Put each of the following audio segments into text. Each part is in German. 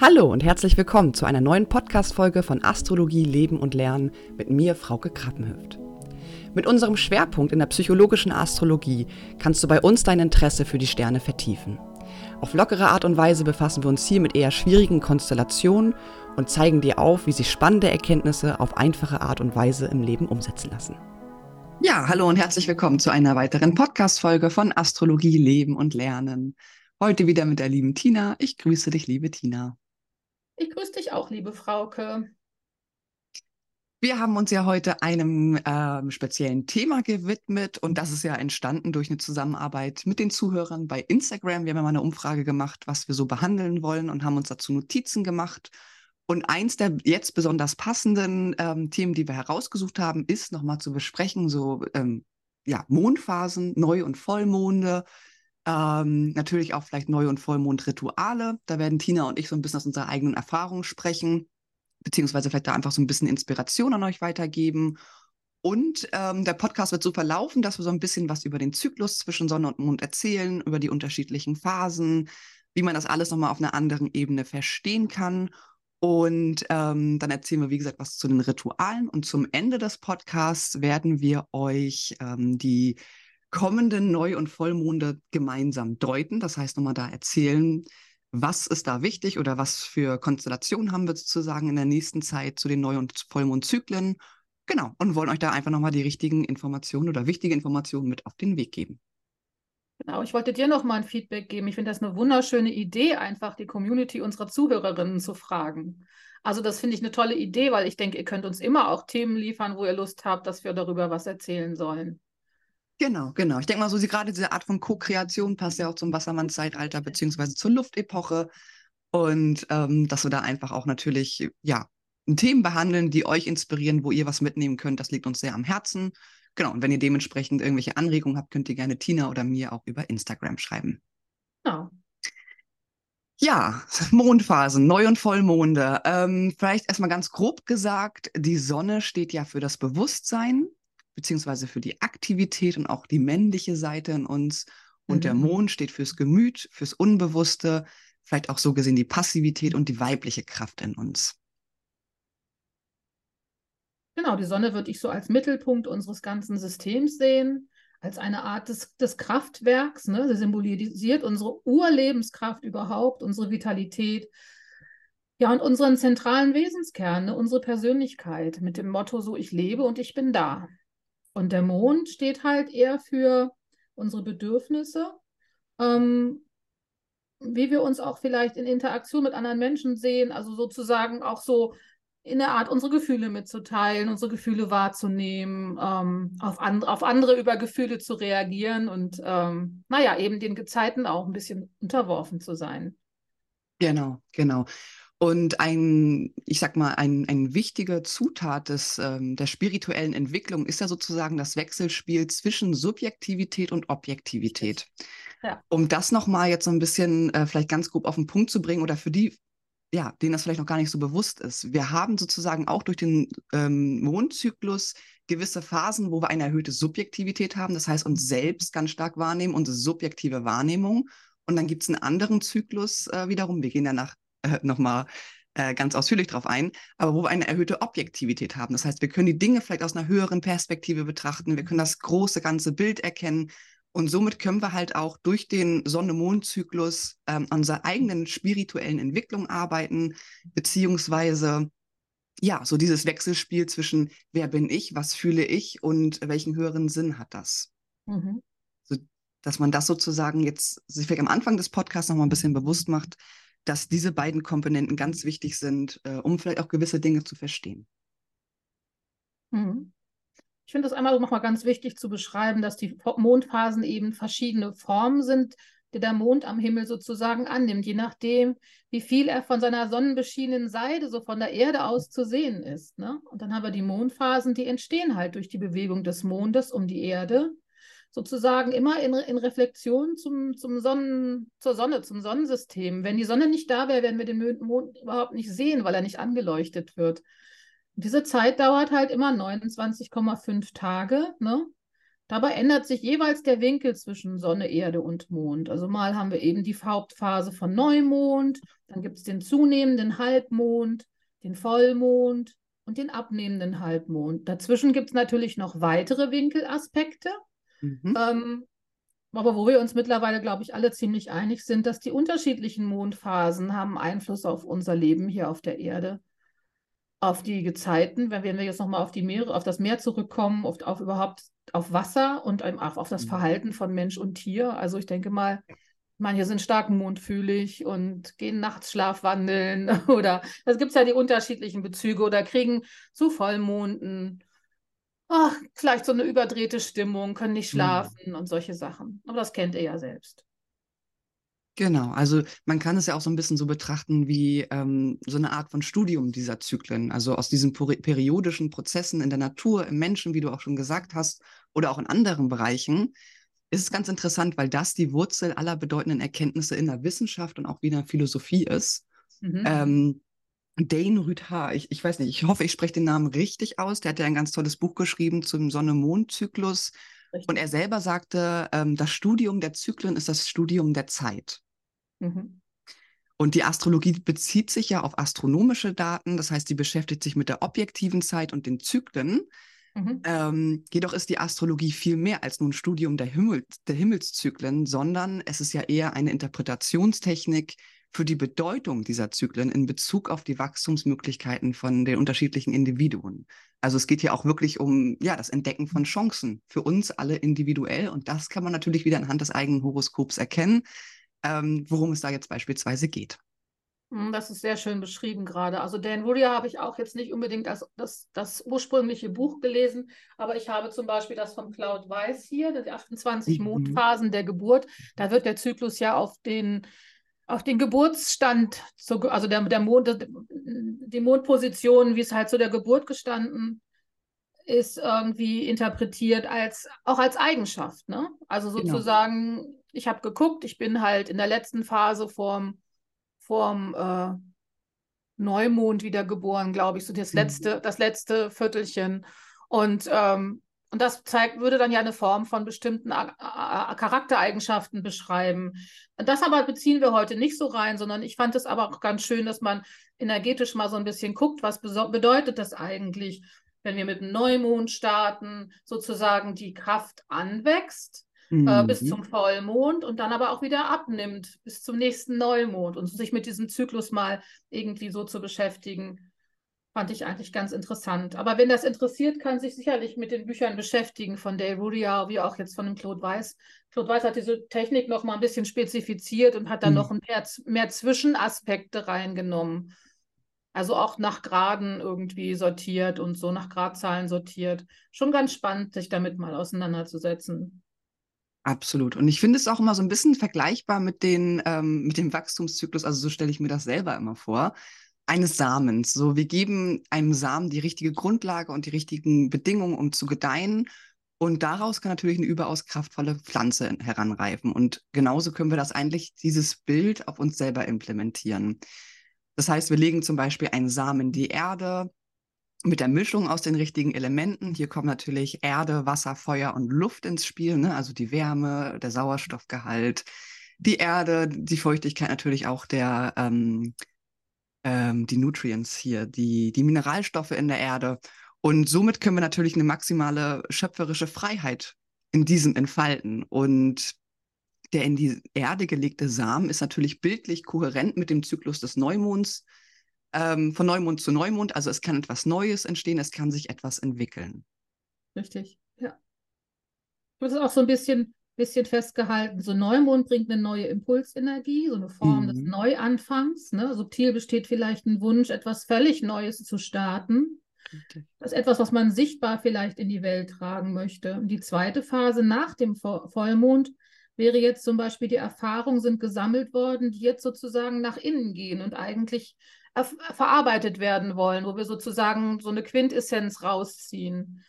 Hallo und herzlich willkommen zu einer neuen Podcast-Folge von Astrologie, Leben und Lernen mit mir, Frauke Krappenhöft. Mit unserem Schwerpunkt in der psychologischen Astrologie kannst du bei uns dein Interesse für die Sterne vertiefen. Auf lockere Art und Weise befassen wir uns hier mit eher schwierigen Konstellationen und zeigen dir auf, wie sich spannende Erkenntnisse auf einfache Art und Weise im Leben umsetzen lassen. Ja, hallo und herzlich willkommen zu einer weiteren Podcast-Folge von Astrologie, Leben und Lernen. Heute wieder mit der lieben Tina. Ich grüße dich, liebe Tina. Ich grüße dich auch, liebe Frauke. Wir haben uns ja heute einem äh, speziellen Thema gewidmet und das ist ja entstanden durch eine Zusammenarbeit mit den Zuhörern bei Instagram. Wir haben ja mal eine Umfrage gemacht, was wir so behandeln wollen und haben uns dazu Notizen gemacht. Und eins der jetzt besonders passenden ähm, Themen, die wir herausgesucht haben, ist nochmal zu besprechen, so ähm, ja, Mondphasen, Neu- und Vollmonde, ähm, natürlich auch vielleicht Neu- und Vollmondrituale. Da werden Tina und ich so ein bisschen aus unserer eigenen Erfahrung sprechen, beziehungsweise vielleicht da einfach so ein bisschen Inspiration an euch weitergeben. Und ähm, der Podcast wird so verlaufen, dass wir so ein bisschen was über den Zyklus zwischen Sonne und Mond erzählen, über die unterschiedlichen Phasen, wie man das alles nochmal auf einer anderen Ebene verstehen kann. Und ähm, dann erzählen wir, wie gesagt, was zu den Ritualen. Und zum Ende des Podcasts werden wir euch ähm, die kommenden Neu- und Vollmonde gemeinsam deuten. Das heißt, nochmal da erzählen, was ist da wichtig oder was für Konstellationen haben wir sozusagen in der nächsten Zeit zu den Neu- und Vollmondzyklen. Genau, und wollen euch da einfach nochmal die richtigen Informationen oder wichtige Informationen mit auf den Weg geben. Genau, ich wollte dir nochmal ein Feedback geben. Ich finde das eine wunderschöne Idee, einfach die Community unserer Zuhörerinnen zu fragen. Also das finde ich eine tolle Idee, weil ich denke, ihr könnt uns immer auch Themen liefern, wo ihr Lust habt, dass wir darüber was erzählen sollen. Genau, genau. Ich denke mal so, sie, gerade diese Art von Co-Kreation passt ja auch zum Wassermann-Zeitalter beziehungsweise zur Luftepoche. Und ähm, dass wir da einfach auch natürlich, ja, Themen behandeln, die euch inspirieren, wo ihr was mitnehmen könnt. Das liegt uns sehr am Herzen. Genau, und wenn ihr dementsprechend irgendwelche Anregungen habt, könnt ihr gerne Tina oder mir auch über Instagram schreiben. Genau. Ja, Mondphasen, Neu- und Vollmonde. Ähm, vielleicht erstmal ganz grob gesagt, die Sonne steht ja für das Bewusstsein, beziehungsweise für die Aktivität und auch die männliche Seite in uns. Und mhm. der Mond steht fürs Gemüt, fürs Unbewusste, vielleicht auch so gesehen die Passivität und die weibliche Kraft in uns. Genau, die Sonne würde ich so als Mittelpunkt unseres ganzen Systems sehen, als eine Art des, des Kraftwerks. Ne? Sie symbolisiert unsere Urlebenskraft überhaupt, unsere Vitalität. Ja, und unseren zentralen Wesenskern, ne? unsere Persönlichkeit mit dem Motto so, ich lebe und ich bin da. Und der Mond steht halt eher für unsere Bedürfnisse, ähm, wie wir uns auch vielleicht in Interaktion mit anderen Menschen sehen, also sozusagen auch so in der Art, unsere Gefühle mitzuteilen, unsere Gefühle wahrzunehmen, ähm, auf, and auf andere über Gefühle zu reagieren und ähm, naja, eben den Gezeiten auch ein bisschen unterworfen zu sein. Genau, genau. Und ein, ich sag mal, ein, ein wichtiger Zutat des, ähm, der spirituellen Entwicklung ist ja sozusagen das Wechselspiel zwischen Subjektivität und Objektivität. Ja. Um das nochmal jetzt so ein bisschen äh, vielleicht ganz grob auf den Punkt zu bringen oder für die, ja, denen das vielleicht noch gar nicht so bewusst ist. Wir haben sozusagen auch durch den ähm, Mondzyklus gewisse Phasen, wo wir eine erhöhte Subjektivität haben, das heißt uns selbst ganz stark wahrnehmen, unsere subjektive Wahrnehmung. Und dann gibt es einen anderen Zyklus äh, wiederum, wir gehen danach äh, nochmal äh, ganz ausführlich drauf ein, aber wo wir eine erhöhte Objektivität haben. Das heißt, wir können die Dinge vielleicht aus einer höheren Perspektive betrachten, wir können das große ganze Bild erkennen und somit können wir halt auch durch den Sonne-Mond-Zyklus ähm, an unserer eigenen spirituellen Entwicklung arbeiten, beziehungsweise ja, so dieses Wechselspiel zwischen wer bin ich, was fühle ich und welchen höheren Sinn hat das. Mhm. So, dass man das sozusagen jetzt sich vielleicht am Anfang des Podcasts nochmal ein bisschen bewusst macht, dass diese beiden Komponenten ganz wichtig sind, äh, um vielleicht auch gewisse Dinge zu verstehen. Mhm. Ich finde das einmal nochmal ganz wichtig zu beschreiben, dass die Mondphasen eben verschiedene Formen sind, die der Mond am Himmel sozusagen annimmt, je nachdem, wie viel er von seiner sonnenbeschienenen Seite, so von der Erde aus zu sehen ist. Ne? Und dann haben wir die Mondphasen, die entstehen halt durch die Bewegung des Mondes um die Erde sozusagen immer in, in Reflexion zum, zum Sonnen, zur Sonne, zum Sonnensystem. Wenn die Sonne nicht da wäre, werden wir den Mond überhaupt nicht sehen, weil er nicht angeleuchtet wird. Und diese Zeit dauert halt immer 29,5 Tage. Ne? Dabei ändert sich jeweils der Winkel zwischen Sonne, Erde und Mond. Also mal haben wir eben die Hauptphase von Neumond, dann gibt es den zunehmenden Halbmond, den Vollmond und den abnehmenden Halbmond. Dazwischen gibt es natürlich noch weitere Winkelaspekte. Mhm. Ähm, aber wo wir uns mittlerweile, glaube ich, alle ziemlich einig sind, dass die unterschiedlichen Mondphasen haben Einfluss auf unser Leben hier auf der Erde, auf die Gezeiten, wenn wir jetzt nochmal auf die Meere, auf das Meer zurückkommen, auf, auf überhaupt auf Wasser und auf, auf das mhm. Verhalten von Mensch und Tier. Also ich denke mal, manche sind stark mondfühlig und gehen nachts schlafwandeln oder es gibt ja die unterschiedlichen Bezüge oder kriegen zu Vollmonden ach, vielleicht so eine überdrehte Stimmung, können nicht mhm. schlafen mhm. und solche Sachen. Aber das kennt ihr ja selbst. Genau, also man kann es ja auch so ein bisschen so betrachten wie ähm, so eine Art von Studium dieser Zyklen. Also aus diesen periodischen Prozessen in der Natur, im Menschen, wie du auch schon gesagt hast, oder auch in anderen Bereichen, ist es ganz interessant, weil das die Wurzel aller bedeutenden Erkenntnisse in der Wissenschaft und auch wie in der Philosophie ist. Mhm. Ähm, Dane Rüther, ich, ich weiß nicht, ich hoffe, ich spreche den Namen richtig aus. Der hat ja ein ganz tolles Buch geschrieben zum Sonne-Mond-Zyklus. Und er selber sagte, ähm, das Studium der Zyklen ist das Studium der Zeit. Mhm. Und die Astrologie bezieht sich ja auf astronomische Daten, das heißt, die beschäftigt sich mit der objektiven Zeit und den Zyklen. Mhm. Ähm, jedoch ist die Astrologie viel mehr als nur ein Studium der, Himmel, der Himmelszyklen, sondern es ist ja eher eine Interpretationstechnik, für die Bedeutung dieser Zyklen in Bezug auf die Wachstumsmöglichkeiten von den unterschiedlichen Individuen. Also es geht hier auch wirklich um ja, das Entdecken von Chancen für uns alle individuell. Und das kann man natürlich wieder anhand des eigenen Horoskops erkennen, ähm, worum es da jetzt beispielsweise geht. Hm, das ist sehr schön beschrieben gerade. Also Dan Wuria habe ich auch jetzt nicht unbedingt als das, das ursprüngliche Buch gelesen, aber ich habe zum Beispiel das von Claude Weiß hier, die 28 mhm. Mondphasen der Geburt. Da wird der Zyklus ja auf den auf den Geburtsstand, also der, der Mond, die Mondposition, wie es halt zu der Geburt gestanden ist, irgendwie interpretiert als auch als Eigenschaft. Ne? Also genau. sozusagen, genau. ich habe geguckt, ich bin halt in der letzten Phase vorm, vorm äh, Neumond wiedergeboren, glaube ich, so das mhm. letzte, das letzte Viertelchen. Und ähm, und das zeigt, würde dann ja eine Form von bestimmten Charaktereigenschaften beschreiben. Das aber beziehen wir heute nicht so rein, sondern ich fand es aber auch ganz schön, dass man energetisch mal so ein bisschen guckt, was bedeutet das eigentlich, wenn wir mit einem Neumond starten, sozusagen die Kraft anwächst äh, mhm. äh, bis zum Vollmond und dann aber auch wieder abnimmt bis zum nächsten Neumond und sich mit diesem Zyklus mal irgendwie so zu beschäftigen Fand ich eigentlich ganz interessant. Aber wenn das interessiert, kann sich sicherlich mit den Büchern beschäftigen von Dale Rudia, wie auch jetzt von dem Claude Weiss. Claude Weiss hat diese Technik noch mal ein bisschen spezifiziert und hat dann mhm. noch mehr, mehr Zwischenaspekte reingenommen. Also auch nach Graden irgendwie sortiert und so nach Gradzahlen sortiert. Schon ganz spannend, sich damit mal auseinanderzusetzen. Absolut. Und ich finde es auch immer so ein bisschen vergleichbar mit, den, ähm, mit dem Wachstumszyklus. Also so stelle ich mir das selber immer vor eines Samens. So, wir geben einem Samen die richtige Grundlage und die richtigen Bedingungen, um zu gedeihen. Und daraus kann natürlich eine überaus kraftvolle Pflanze heranreifen. Und genauso können wir das eigentlich, dieses Bild auf uns selber implementieren. Das heißt, wir legen zum Beispiel einen Samen in die Erde mit der Mischung aus den richtigen Elementen. Hier kommen natürlich Erde, Wasser, Feuer und Luft ins Spiel, ne? also die Wärme, der Sauerstoffgehalt, die Erde, die Feuchtigkeit natürlich auch der ähm, ähm, die Nutrients hier, die, die Mineralstoffe in der Erde. Und somit können wir natürlich eine maximale schöpferische Freiheit in diesem entfalten. Und der in die Erde gelegte Samen ist natürlich bildlich kohärent mit dem Zyklus des Neumonds, ähm, von Neumond zu Neumond. Also es kann etwas Neues entstehen, es kann sich etwas entwickeln. Richtig, ja. Das ist auch so ein bisschen bisschen festgehalten. So Neumond bringt eine neue Impulsenergie, so eine Form mhm. des Neuanfangs. Ne? Subtil besteht vielleicht ein Wunsch, etwas völlig Neues zu starten. Okay. Das ist etwas, was man sichtbar vielleicht in die Welt tragen möchte. Und die zweite Phase nach dem Vollmond wäre jetzt zum Beispiel die Erfahrungen sind gesammelt worden, die jetzt sozusagen nach innen gehen und eigentlich verarbeitet werden wollen, wo wir sozusagen so eine Quintessenz rausziehen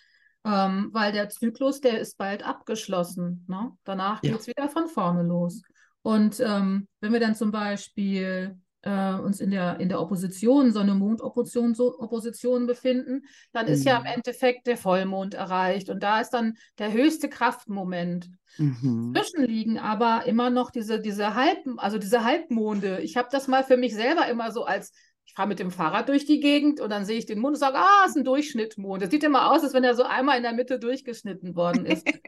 ähm, weil der Zyklus, der ist bald abgeschlossen. Ne? Danach ja. geht es wieder von vorne los. Und ähm, wenn wir dann zum Beispiel äh, uns in der, in der Opposition, Sonne-Mond-Opposition so, Opposition befinden, dann ist ja im Mhm. Endeffekt der Vollmond erreicht. Und da ist dann der höchste Kraftmoment. Mhm. Dazwischen liegen aber immer noch diese, diese Halb, also diese Halbmonde. Ich habe das mal für mich selber immer so als, ich fahre mit dem Fahrrad durch die Gegend und dann sehe ich den Mond und sage, ah, ist ein Durchschnittmond. Das sieht immer aus, als wenn er so einmal in der Mitte durchgeschnitten worden ist.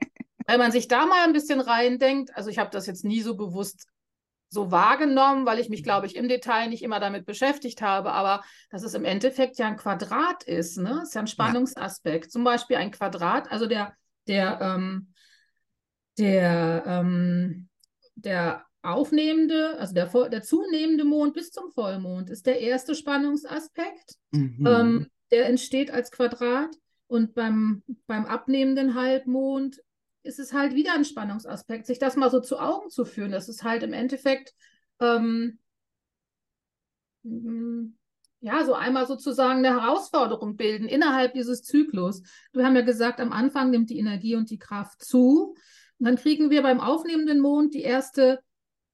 Wenn man sich da mal ein bisschen reindenkt, also ich habe das jetzt nie so bewusst so wahrgenommen, weil ich mich, glaube ich, im Detail nicht immer damit beschäftigt habe, aber dass es im Endeffekt ja ein Quadrat ist, ne? Ist ja ein Spannungsaspekt. Zum Beispiel ein Quadrat, also der, der, ähm, der, ähm, der aufnehmende, also der, der zunehmende Mond bis zum Vollmond ist der erste Spannungsaspekt. Mhm. Ähm, der entsteht als Quadrat und beim, beim abnehmenden Halbmond ist es halt wieder ein Spannungsaspekt, sich das mal so zu Augen zu führen. Das ist halt im Endeffekt, ähm, mm, ja, so einmal sozusagen eine Herausforderung bilden innerhalb dieses Zyklus. Wir haben ja gesagt, am Anfang nimmt die Energie und die Kraft zu. Und dann kriegen wir beim aufnehmenden Mond die erste,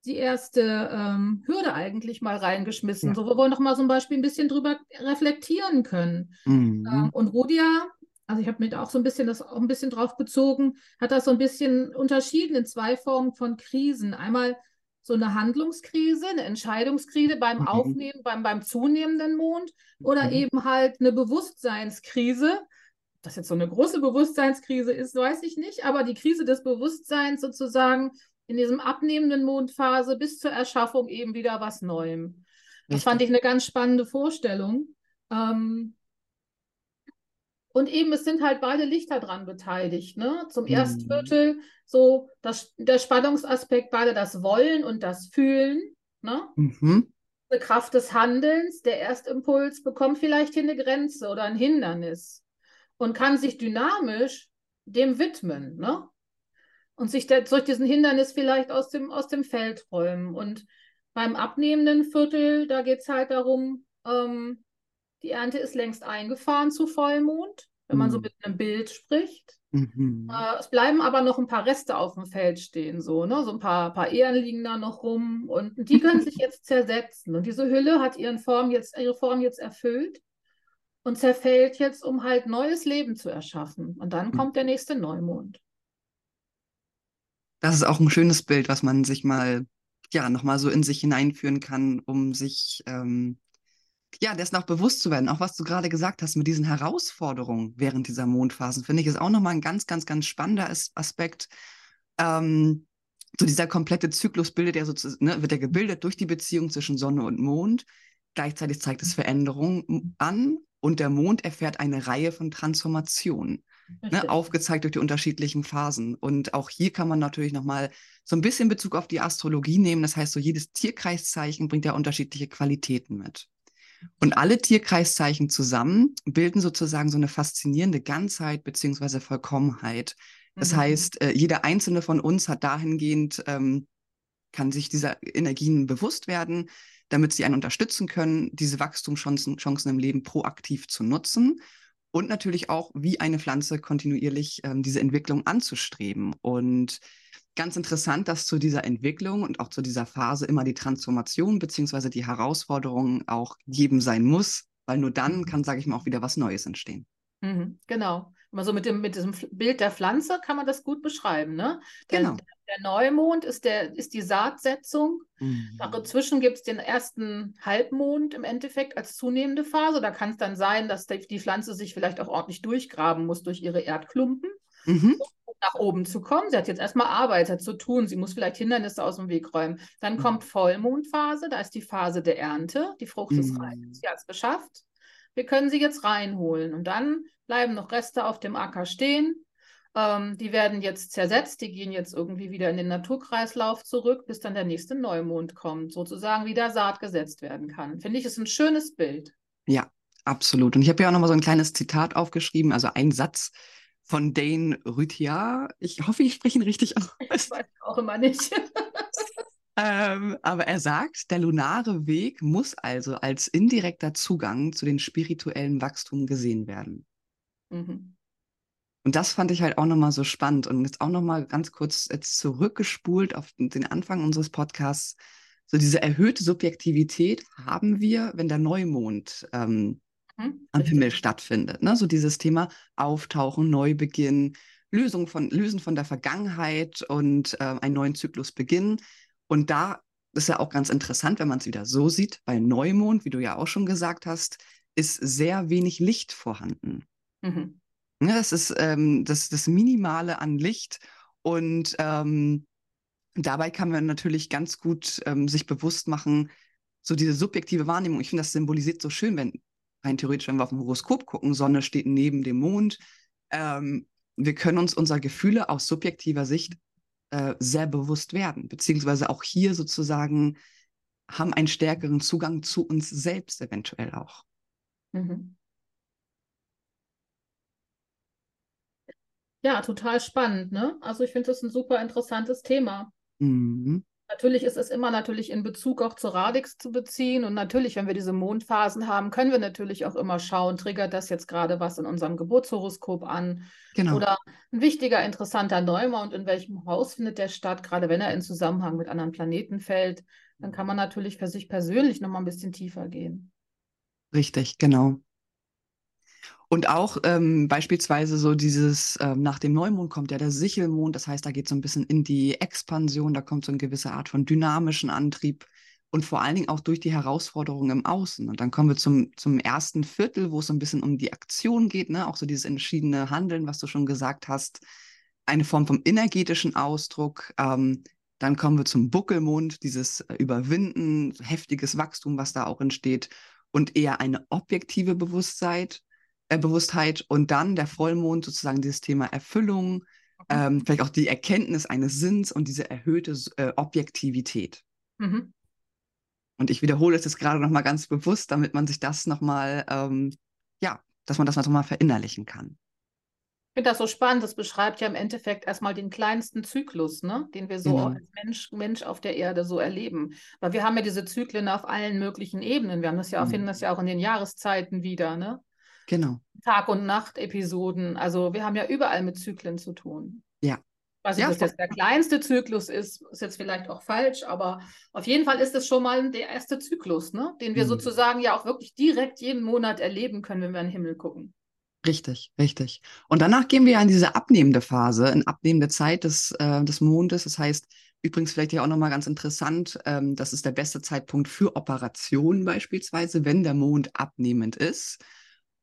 die erste ähm, Hürde eigentlich mal reingeschmissen, Ja. so wo wir noch mal ein Beispiel ein bisschen drüber reflektieren können. Mhm. Ähm, und Rudia, also ich habe mir auch so ein bisschen das auch ein bisschen drauf bezogen, hat das so ein bisschen unterschieden in zwei Formen von Krisen. Einmal so eine Handlungskrise, eine Entscheidungskrise beim Mhm. Aufnehmen, beim, beim zunehmenden Mond oder Mhm. eben halt eine Bewusstseinskrise. Ob das jetzt so eine große Bewusstseinskrise ist, weiß ich nicht, aber die Krise des Bewusstseins sozusagen in diesem abnehmenden Mondphase bis zur Erschaffung eben wieder was Neuem. Das fand ich eine ganz spannende Vorstellung. Ähm, und eben, es sind halt beide Lichter dran beteiligt. Ne? Zum Mhm. Erstviertel so das, der Spannungsaspekt, beide das Wollen und das Fühlen. Ne? Mhm. Eine Kraft des Handelns. Der Erstimpuls bekommt vielleicht hier eine Grenze oder ein Hindernis und kann sich dynamisch dem widmen. Ne? Und sich der, durch diesen Hindernis vielleicht aus dem, aus dem Feld räumen. Und beim abnehmenden Viertel, da geht es halt darum, ähm, die Ernte ist längst eingefahren zu Vollmond, wenn man so Mhm. mit einem Bild spricht. Mhm. Äh, es bleiben aber noch ein paar Reste auf dem Feld stehen, so, ne? So ein paar, paar Ähren liegen da noch rum und die können sich jetzt zersetzen. Und diese Hülle hat ihren Form jetzt, ihre Form jetzt erfüllt und zerfällt jetzt, um halt neues Leben zu erschaffen. Und dann Mhm. kommt der nächste Neumond. Das ist auch ein schönes Bild, was man sich mal, ja, nochmal so in sich hineinführen kann, um sich, ähm, ja, dessen auch bewusst zu werden. Auch was du gerade gesagt hast mit diesen Herausforderungen während dieser Mondphasen, finde ich, ist auch nochmal ein ganz, ganz, ganz spannender As Aspekt. Ähm, so dieser komplette Zyklus bildet ja sozusagen, ne, wird ja gebildet durch die Beziehung zwischen Sonne und Mond. Gleichzeitig zeigt es Veränderungen an und der Mond erfährt eine Reihe von Transformationen ne, aufgezeigt durch die unterschiedlichen Phasen. Und auch hier kann man natürlich nochmal so ein bisschen Bezug auf die Astrologie nehmen. Das heißt, so jedes Tierkreiszeichen bringt ja unterschiedliche Qualitäten mit. Und alle Tierkreiszeichen zusammen bilden sozusagen so eine faszinierende Ganzheit beziehungsweise Vollkommenheit. Das Mhm. heißt, äh, jeder einzelne von uns hat dahingehend, ähm, kann sich dieser Energien bewusst werden, damit sie einen unterstützen können, diese Wachstumschancen Chancen im Leben proaktiv zu nutzen und natürlich auch wie eine Pflanze kontinuierlich ähm, diese Entwicklung anzustreben. Und ganz interessant, dass zu dieser Entwicklung und auch zu dieser Phase immer die Transformation beziehungsweise die Herausforderung auch geben sein muss, weil nur dann kann, sage ich mal, auch wieder was Neues entstehen. Mhm, genau. Immer so mit dem, mit diesem Bild der Pflanze kann man das gut beschreiben, ne? Genau. der Neumond ist, der, ist die Saatsetzung. Mhm. Dazwischen gibt es den ersten Halbmond im Endeffekt als zunehmende Phase. Da kann es dann sein, dass die, Pflanze sich vielleicht auch ordentlich durchgraben muss durch ihre Erdklumpen, Mhm. um nach oben zu kommen. Sie hat jetzt erstmal Arbeit zu tun. Sie muss vielleicht Hindernisse aus dem Weg räumen. Dann Mhm. kommt Vollmondphase. Da ist die Phase der Ernte. Die Frucht ist reif. Mhm. Sie hat es geschafft. Wir können sie jetzt reinholen. Und dann bleiben noch Reste auf dem Acker stehen. Ähm, die werden jetzt zersetzt, die gehen jetzt irgendwie wieder in den Naturkreislauf zurück, bis dann der nächste Neumond kommt, sozusagen wieder Saat gesetzt werden kann. Finde ich, ist ein schönes Bild. Ja, absolut. Und ich habe ja auch nochmal so ein kleines Zitat aufgeschrieben, also ein Satz von Dane Rüthier. Ich hoffe, ich spreche ihn richtig aus. Ich weiß auch immer nicht. Ähm, aber er sagt, der lunare Weg muss also als indirekter Zugang zu den spirituellen Wachstum gesehen werden. Mhm. Und das fand ich halt auch nochmal so spannend. Und jetzt auch nochmal ganz kurz jetzt zurückgespult auf den Anfang unseres Podcasts. So diese erhöhte Subjektivität haben wir, wenn der Neumond ähm, mhm, am Himmel stattfindet. Ne? So dieses Thema Auftauchen, Neubeginn, Lösung von, Lösen von der Vergangenheit und äh, einen neuen Zyklus beginnen. Und da ist ja auch ganz interessant, wenn man es wieder so sieht, bei Neumond, wie du ja auch schon gesagt hast, ist sehr wenig Licht vorhanden. Mhm. Ja, das ist ähm, das, das Minimale an Licht und ähm, dabei kann man natürlich ganz gut ähm, sich bewusst machen, so diese subjektive Wahrnehmung. Ich finde, das symbolisiert so schön, wenn rein theoretisch, wenn wir auf dem Horoskop gucken, Sonne steht neben dem Mond. Ähm, wir können uns unserer Gefühle aus subjektiver Sicht äh, sehr bewusst werden, beziehungsweise auch hier sozusagen haben einen stärkeren Zugang zu uns selbst eventuell auch. Mhm. Ja, total spannend, ne? Also ich finde das ein super interessantes Thema. Mhm. Natürlich ist es immer natürlich in Bezug auch zu Radix zu beziehen. Und natürlich, wenn wir diese Mondphasen haben, können wir natürlich auch immer schauen, triggert das jetzt gerade was in unserem Geburtshoroskop an? Genau. Oder ein wichtiger, interessanter Neumond, in welchem Haus findet der statt, gerade wenn er in Zusammenhang mit anderen Planeten fällt, dann kann man natürlich für sich persönlich nochmal ein bisschen tiefer gehen. Richtig, genau. Und auch ähm, beispielsweise so dieses, ähm, nach dem Neumond kommt ja der Sichelmond, das heißt, da geht so ein bisschen in die Expansion, da kommt so eine gewisse Art von dynamischen Antrieb und vor allen Dingen auch durch die Herausforderungen im Außen. Und dann kommen wir zum, zum ersten Viertel, wo es so ein bisschen um die Aktion geht, ne? auch so dieses entschiedene Handeln, was du schon gesagt hast, eine Form vom energetischen Ausdruck. Ähm, dann kommen wir zum Buckelmond, dieses äh, Überwinden, heftiges Wachstum, was da auch entsteht und eher eine objektive Bewusstsein äh, Bewusstheit und dann der Vollmond sozusagen dieses Thema Erfüllung, mhm. ähm, vielleicht auch die Erkenntnis eines Sinns und diese erhöhte äh, Objektivität. Mhm. Und ich wiederhole es jetzt gerade nochmal ganz bewusst, damit man sich das nochmal, ähm, ja, dass man das nochmal verinnerlichen kann. Ich finde das so spannend. Das beschreibt ja im Endeffekt erstmal den kleinsten Zyklus, ne? den wir so genau. als Mensch, Mensch auf der Erde so erleben. Weil wir haben ja diese Zyklen auf allen möglichen Ebenen. Wir haben das ja, mhm. finden das ja auch in den Jahreszeiten wieder. Ne? Genau. Tag- und Nacht-Episoden. Also wir haben ja überall mit Zyklen zu tun. Ja. Was ja, jetzt der kleinste Zyklus ist, ist jetzt vielleicht auch falsch, aber auf jeden Fall ist es schon mal der erste Zyklus, ne? den wir mhm. sozusagen ja auch wirklich direkt jeden Monat erleben können, wenn wir in den Himmel gucken. Richtig, richtig. Und danach gehen wir ja in diese abnehmende Phase, in abnehmende Zeit des, äh, des Mondes. Das heißt, übrigens vielleicht ja auch nochmal ganz interessant, ähm, das ist der beste Zeitpunkt für Operationen beispielsweise, wenn der Mond abnehmend ist.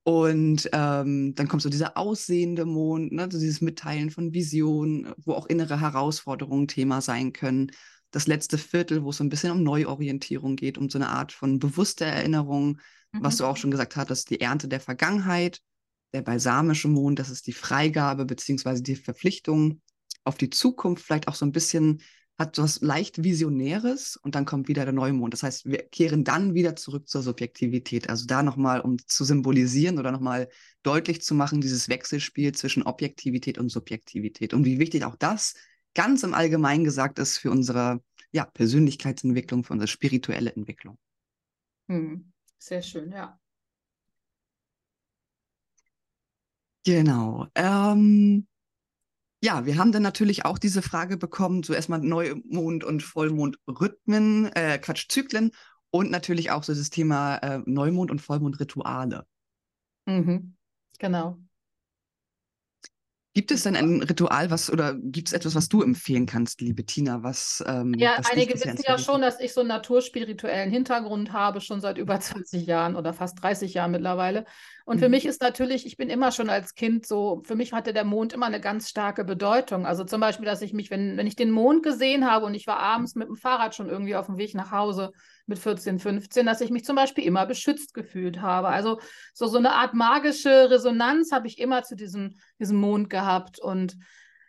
Und ähm, dann kommt so dieser aussehende Mond, ne, so dieses Mitteilen von Visionen, wo auch innere Herausforderungen Thema sein können. Das letzte Viertel, wo es so ein bisschen um Neuorientierung geht, um so eine Art von bewusster Erinnerung, mhm. was du auch schon gesagt hattest, die Ernte der Vergangenheit. Der balsamische Mond, das ist die Freigabe beziehungsweise die Verpflichtung auf die Zukunft, vielleicht auch so ein bisschen hat was leicht Visionäres und dann kommt wieder der Neumond. Das heißt, wir kehren dann wieder zurück zur Subjektivität. Also da nochmal, um zu symbolisieren oder nochmal deutlich zu machen, dieses Wechselspiel zwischen Objektivität und Subjektivität und wie wichtig auch das ganz im Allgemeinen gesagt ist für unsere ja, Persönlichkeitsentwicklung, für unsere spirituelle Entwicklung. Hm. Sehr schön, ja. Genau. Ähm, ja, wir haben dann natürlich auch diese Frage bekommen, so erstmal Neumond- und Vollmondrhythmen, äh, Quatsch, Zyklen und natürlich auch so das Thema äh, Neumond- und Vollmondrituale. Mhm. Genau. Gibt es denn ein Ritual, was oder gibt es etwas, was du empfehlen kannst, liebe Tina? Was, ähm, ja, was einige wissen ja schon, dass ich so einen naturspirituellen Hintergrund habe, schon seit über 20 Jahren oder fast 30 Jahren mittlerweile. Und mhm. für mich ist natürlich, ich bin immer schon als Kind so, für mich hatte der Mond immer eine ganz starke Bedeutung. Also zum Beispiel, dass ich mich, wenn, wenn ich den Mond gesehen habe und ich war abends mit dem Fahrrad schon irgendwie auf dem Weg nach Hause mit 14, 15, dass ich mich zum Beispiel immer beschützt gefühlt habe. Also so, so eine Art magische Resonanz habe ich immer zu diesem, diesem Mond gehabt. Und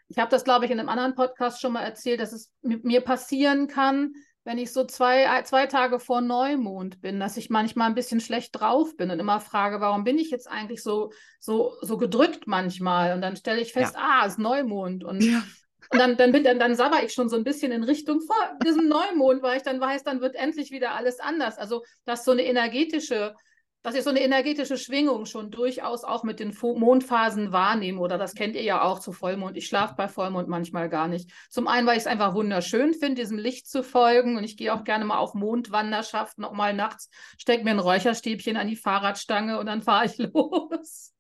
ich habe das, glaube ich, in einem anderen Podcast schon mal erzählt, dass es mit mir passieren kann, wenn ich so zwei, zwei Tage vor Neumond bin, dass ich manchmal ein bisschen schlecht drauf bin und immer frage, warum bin ich jetzt eigentlich so, so, so gedrückt manchmal? Und dann stelle ich fest, ja. ah, es ist Neumond. Und ja. Und dann, dann, bin, dann, dann sabber ich schon so ein bisschen in Richtung vor diesem Neumond, weil ich dann weiß, dann wird endlich wieder alles anders. Also, dass so eine energetische dass ich so eine energetische Schwingung schon durchaus auch mit den Mondphasen wahrnehme. Oder das kennt ihr ja auch zu Vollmond. Ich schlafe bei Vollmond manchmal gar nicht. Zum einen, weil ich es einfach wunderschön finde, diesem Licht zu folgen. Und ich gehe auch gerne mal auf Mondwanderschaften, auch mal nachts, stecke mir ein Räucherstäbchen an die Fahrradstange und dann fahre ich los.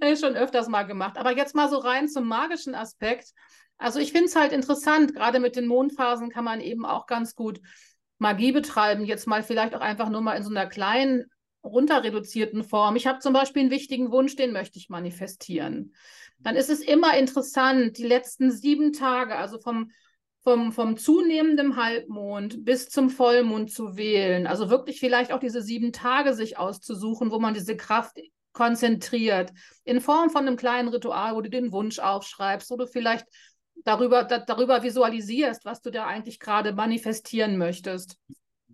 Habe ich schon öfters mal gemacht. Aber jetzt mal so rein zum magischen Aspekt. Also ich finde es halt interessant, gerade mit den Mondphasen kann man eben auch ganz gut Magie betreiben. Jetzt mal vielleicht auch einfach nur mal in so einer kleinen runterreduzierten Form. Ich habe zum Beispiel einen wichtigen Wunsch, den möchte ich manifestieren. Dann ist es immer interessant, die letzten sieben Tage, also vom, vom, vom zunehmenden Halbmond bis zum Vollmond zu wählen. Also wirklich vielleicht auch diese sieben Tage sich auszusuchen, wo man diese Kraft konzentriert, in Form von einem kleinen Ritual, wo du den Wunsch aufschreibst, wo du vielleicht darüber, da, darüber visualisierst, was du da eigentlich gerade manifestieren möchtest.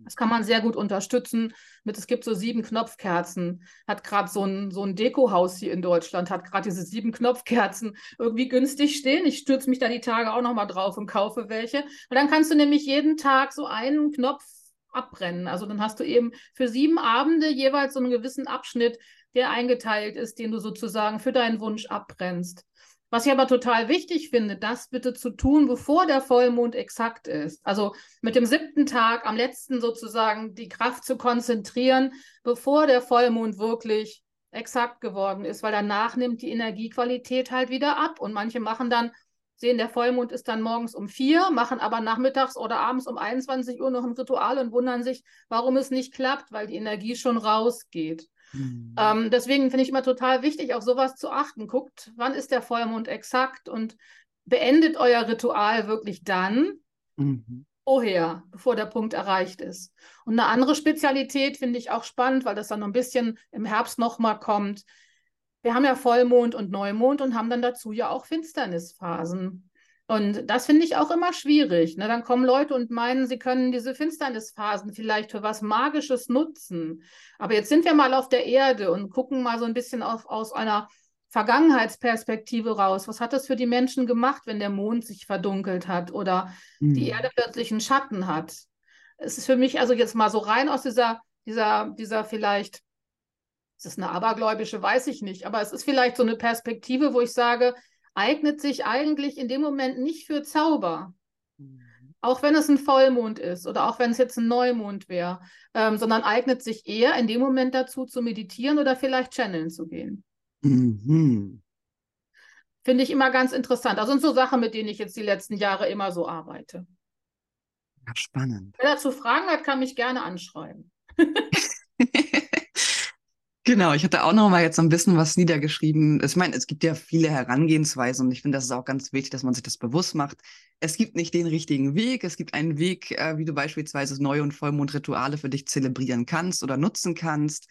Das kann man sehr gut unterstützen. Mit, es gibt so sieben Knopfkerzen. Hat gerade so ein, so ein Dekohaus hier in Deutschland, hat gerade diese sieben Knopfkerzen irgendwie günstig stehen. Ich stürze mich da die Tage auch nochmal drauf und kaufe welche. Und dann kannst du nämlich jeden Tag so einen Knopf abbrennen. Also dann hast du eben für sieben Abende jeweils so einen gewissen Abschnitt, der eingeteilt ist, den du sozusagen für deinen Wunsch abbrennst. Was ich aber total wichtig finde, das bitte zu tun, bevor der Vollmond exakt ist. Also mit dem siebten Tag am letzten sozusagen die Kraft zu konzentrieren, bevor der Vollmond wirklich exakt geworden ist, weil danach nimmt die Energiequalität halt wieder ab. Und manche machen dann, sehen, der Vollmond ist dann morgens um vier, machen aber nachmittags oder abends um 21 Uhr noch ein Ritual und wundern sich, warum es nicht klappt, weil die Energie schon rausgeht. Mhm. Ähm, deswegen finde ich immer total wichtig, auf sowas zu achten. Guckt, wann ist der Vollmond exakt und beendet euer Ritual wirklich dann, mhm. vorher, bevor der Punkt erreicht ist. Und eine andere Spezialität finde ich auch spannend, weil das dann noch ein bisschen im Herbst nochmal kommt. Wir haben ja Vollmond und Neumond und haben dann dazu ja auch Finsternisphasen. Und das finde ich auch immer schwierig. Ne? Dann kommen Leute und meinen, sie können diese Finsternisphasen vielleicht für was Magisches nutzen. Aber jetzt sind wir mal auf der Erde und gucken mal so ein bisschen auf, aus einer Vergangenheitsperspektive raus. Was hat das für die Menschen gemacht, wenn der Mond sich verdunkelt hat oder mhm. die Erde plötzlich einen Schatten hat? Es ist für mich also jetzt mal so rein aus dieser, dieser, dieser vielleicht, ist es eine abergläubische, weiß ich nicht, aber es ist vielleicht so eine Perspektive, wo ich sage, eignet sich eigentlich in dem Moment nicht für Zauber. Mhm. Auch wenn es ein Vollmond ist oder auch wenn es jetzt ein Neumond wäre, ähm, sondern eignet sich eher in dem Moment dazu zu meditieren oder vielleicht channeln zu gehen. Mhm. Finde ich immer ganz interessant. Das sind so Sachen, mit denen ich jetzt die letzten Jahre immer so arbeite. Ja, spannend. Wer dazu Fragen hat, kann mich gerne anschreiben. Genau, ich hatte auch noch mal jetzt so ein bisschen was niedergeschrieben. Ich meine, es gibt ja viele Herangehensweisen und ich finde, das ist auch ganz wichtig, dass man sich das bewusst macht. Es gibt nicht den richtigen Weg. Es gibt einen Weg, äh, wie du beispielsweise Neu- und Vollmondrituale für dich zelebrieren kannst oder nutzen kannst.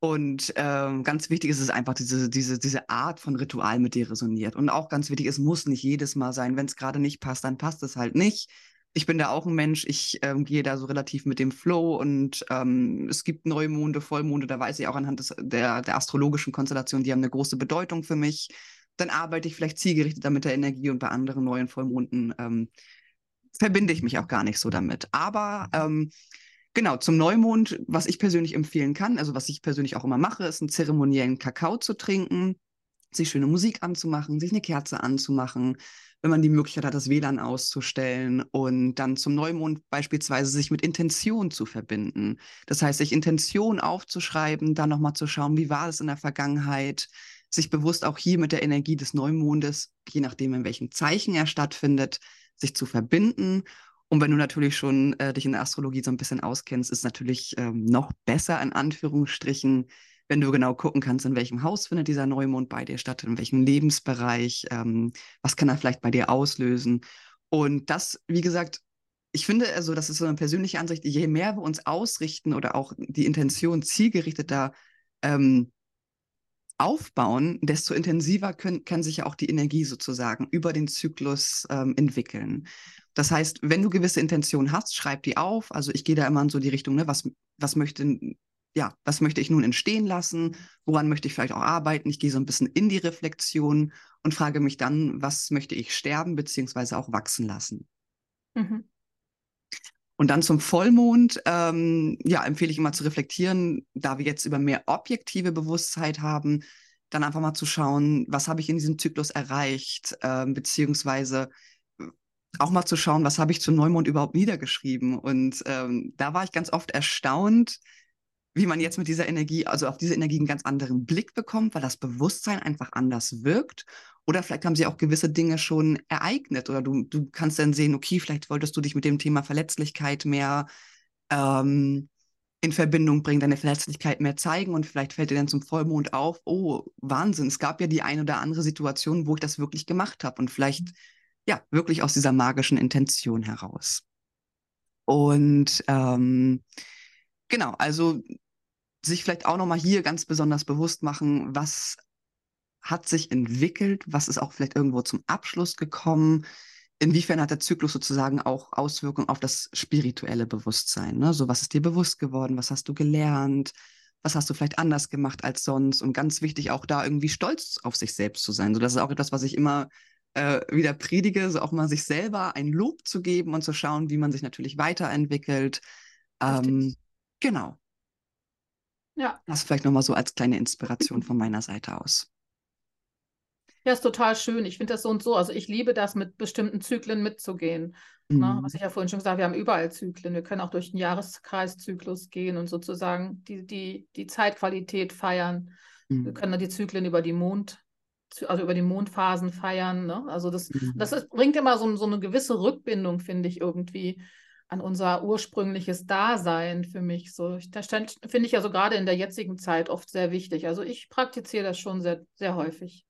Und ähm, ganz wichtig ist es einfach, diese, diese, diese Art von Ritual mit dir resoniert. Und auch ganz wichtig, es muss nicht jedes Mal sein. Wenn es gerade nicht passt, dann passt es halt nicht ich bin da auch ein Mensch, ich ähm, gehe da so relativ mit dem Flow und ähm, es gibt Neumonde, Vollmonde, da weiß ich auch anhand des, der, der astrologischen Konstellation, die haben eine große Bedeutung für mich. Dann arbeite ich vielleicht zielgerichteter mit der Energie und bei anderen neuen Vollmonden ähm, verbinde ich mich auch gar nicht so damit. Aber ähm, genau, zum Neumond, was ich persönlich empfehlen kann, also was ich persönlich auch immer mache, ist einen zeremoniellen Kakao zu trinken, sich schöne Musik anzumachen, sich eine Kerze anzumachen, wenn man die Möglichkeit hat, das WLAN auszustellen und dann zum Neumond beispielsweise sich mit Intention zu verbinden. Das heißt, sich Intention aufzuschreiben, dann nochmal zu schauen, wie war es in der Vergangenheit, sich bewusst auch hier mit der Energie des Neumondes, je nachdem, in welchem Zeichen er stattfindet, sich zu verbinden. Und wenn du natürlich schon äh, dich in der Astrologie so ein bisschen auskennst, ist natürlich ähm, noch besser in Anführungsstrichen, wenn du genau gucken kannst, in welchem Haus findet dieser Neumond bei dir statt, in welchem Lebensbereich, ähm, was kann er vielleicht bei dir auslösen. Und das, wie gesagt, ich finde, also das ist so eine persönliche Ansicht, je mehr wir uns ausrichten oder auch die Intention zielgerichteter ähm, aufbauen, desto intensiver können, kann sich ja auch die Energie sozusagen über den Zyklus ähm, entwickeln. Das heißt, wenn du gewisse Intentionen hast, schreib die auf. Also ich gehe da immer in so die Richtung, ne, was, was möchte ja, was möchte ich nun entstehen lassen? Woran möchte ich vielleicht auch arbeiten? Ich gehe so ein bisschen in die Reflexion und frage mich dann, was möchte ich sterben beziehungsweise auch wachsen lassen? Mhm. Und dann zum Vollmond, ähm, ja, empfehle ich immer zu reflektieren, da wir jetzt über mehr objektive Bewusstheit haben, dann einfach mal zu schauen, was habe ich in diesem Zyklus erreicht, äh, beziehungsweise auch mal zu schauen, was habe ich zu Neumond überhaupt niedergeschrieben. Und ähm, da war ich ganz oft erstaunt, wie man jetzt mit dieser Energie, also auf diese Energie einen ganz anderen Blick bekommt, weil das Bewusstsein einfach anders wirkt. Oder vielleicht haben sie auch gewisse Dinge schon ereignet oder du, du kannst dann sehen, okay, vielleicht wolltest du dich mit dem Thema Verletzlichkeit mehr ähm, in Verbindung bringen, deine Verletzlichkeit mehr zeigen und vielleicht fällt dir dann zum Vollmond auf, oh, Wahnsinn, es gab ja die eine oder andere Situation, wo ich das wirklich gemacht habe und vielleicht ja, wirklich aus dieser magischen Intention heraus. Und ähm, genau, also sich vielleicht auch nochmal hier ganz besonders bewusst machen, was hat sich entwickelt, was ist auch vielleicht irgendwo zum Abschluss gekommen, inwiefern hat der Zyklus sozusagen auch Auswirkungen auf das spirituelle Bewusstsein. Ne? So, was ist dir bewusst geworden, was hast du gelernt, was hast du vielleicht anders gemacht als sonst und ganz wichtig auch da irgendwie stolz auf sich selbst zu sein. So, das ist auch etwas, was ich immer äh, wieder predige, so auch mal sich selber ein Lob zu geben und zu schauen, wie man sich natürlich weiterentwickelt. Ähm, genau. Ja. Das vielleicht nochmal so als kleine Inspiration von meiner Seite aus. Ja, ist total schön. Ich finde das so und so. Also ich liebe das, mit bestimmten Zyklen mitzugehen. Ne? Mhm. Na, was ich ja vorhin schon gesagt habe, wir haben überall Zyklen. Wir können auch durch den Jahreskreiszyklus gehen und sozusagen die, die, die Zeitqualität feiern. Mhm. Wir können dann die Zyklen über die Mond, also über die Mondphasen feiern. Ne? Also das, mhm. das ist, bringt immer so, so eine gewisse Rückbindung, finde ich, irgendwie an unser ursprüngliches Dasein für mich. So, das finde ich ja so gerade in der jetzigen Zeit oft sehr wichtig. Also ich praktiziere das schon sehr, sehr häufig.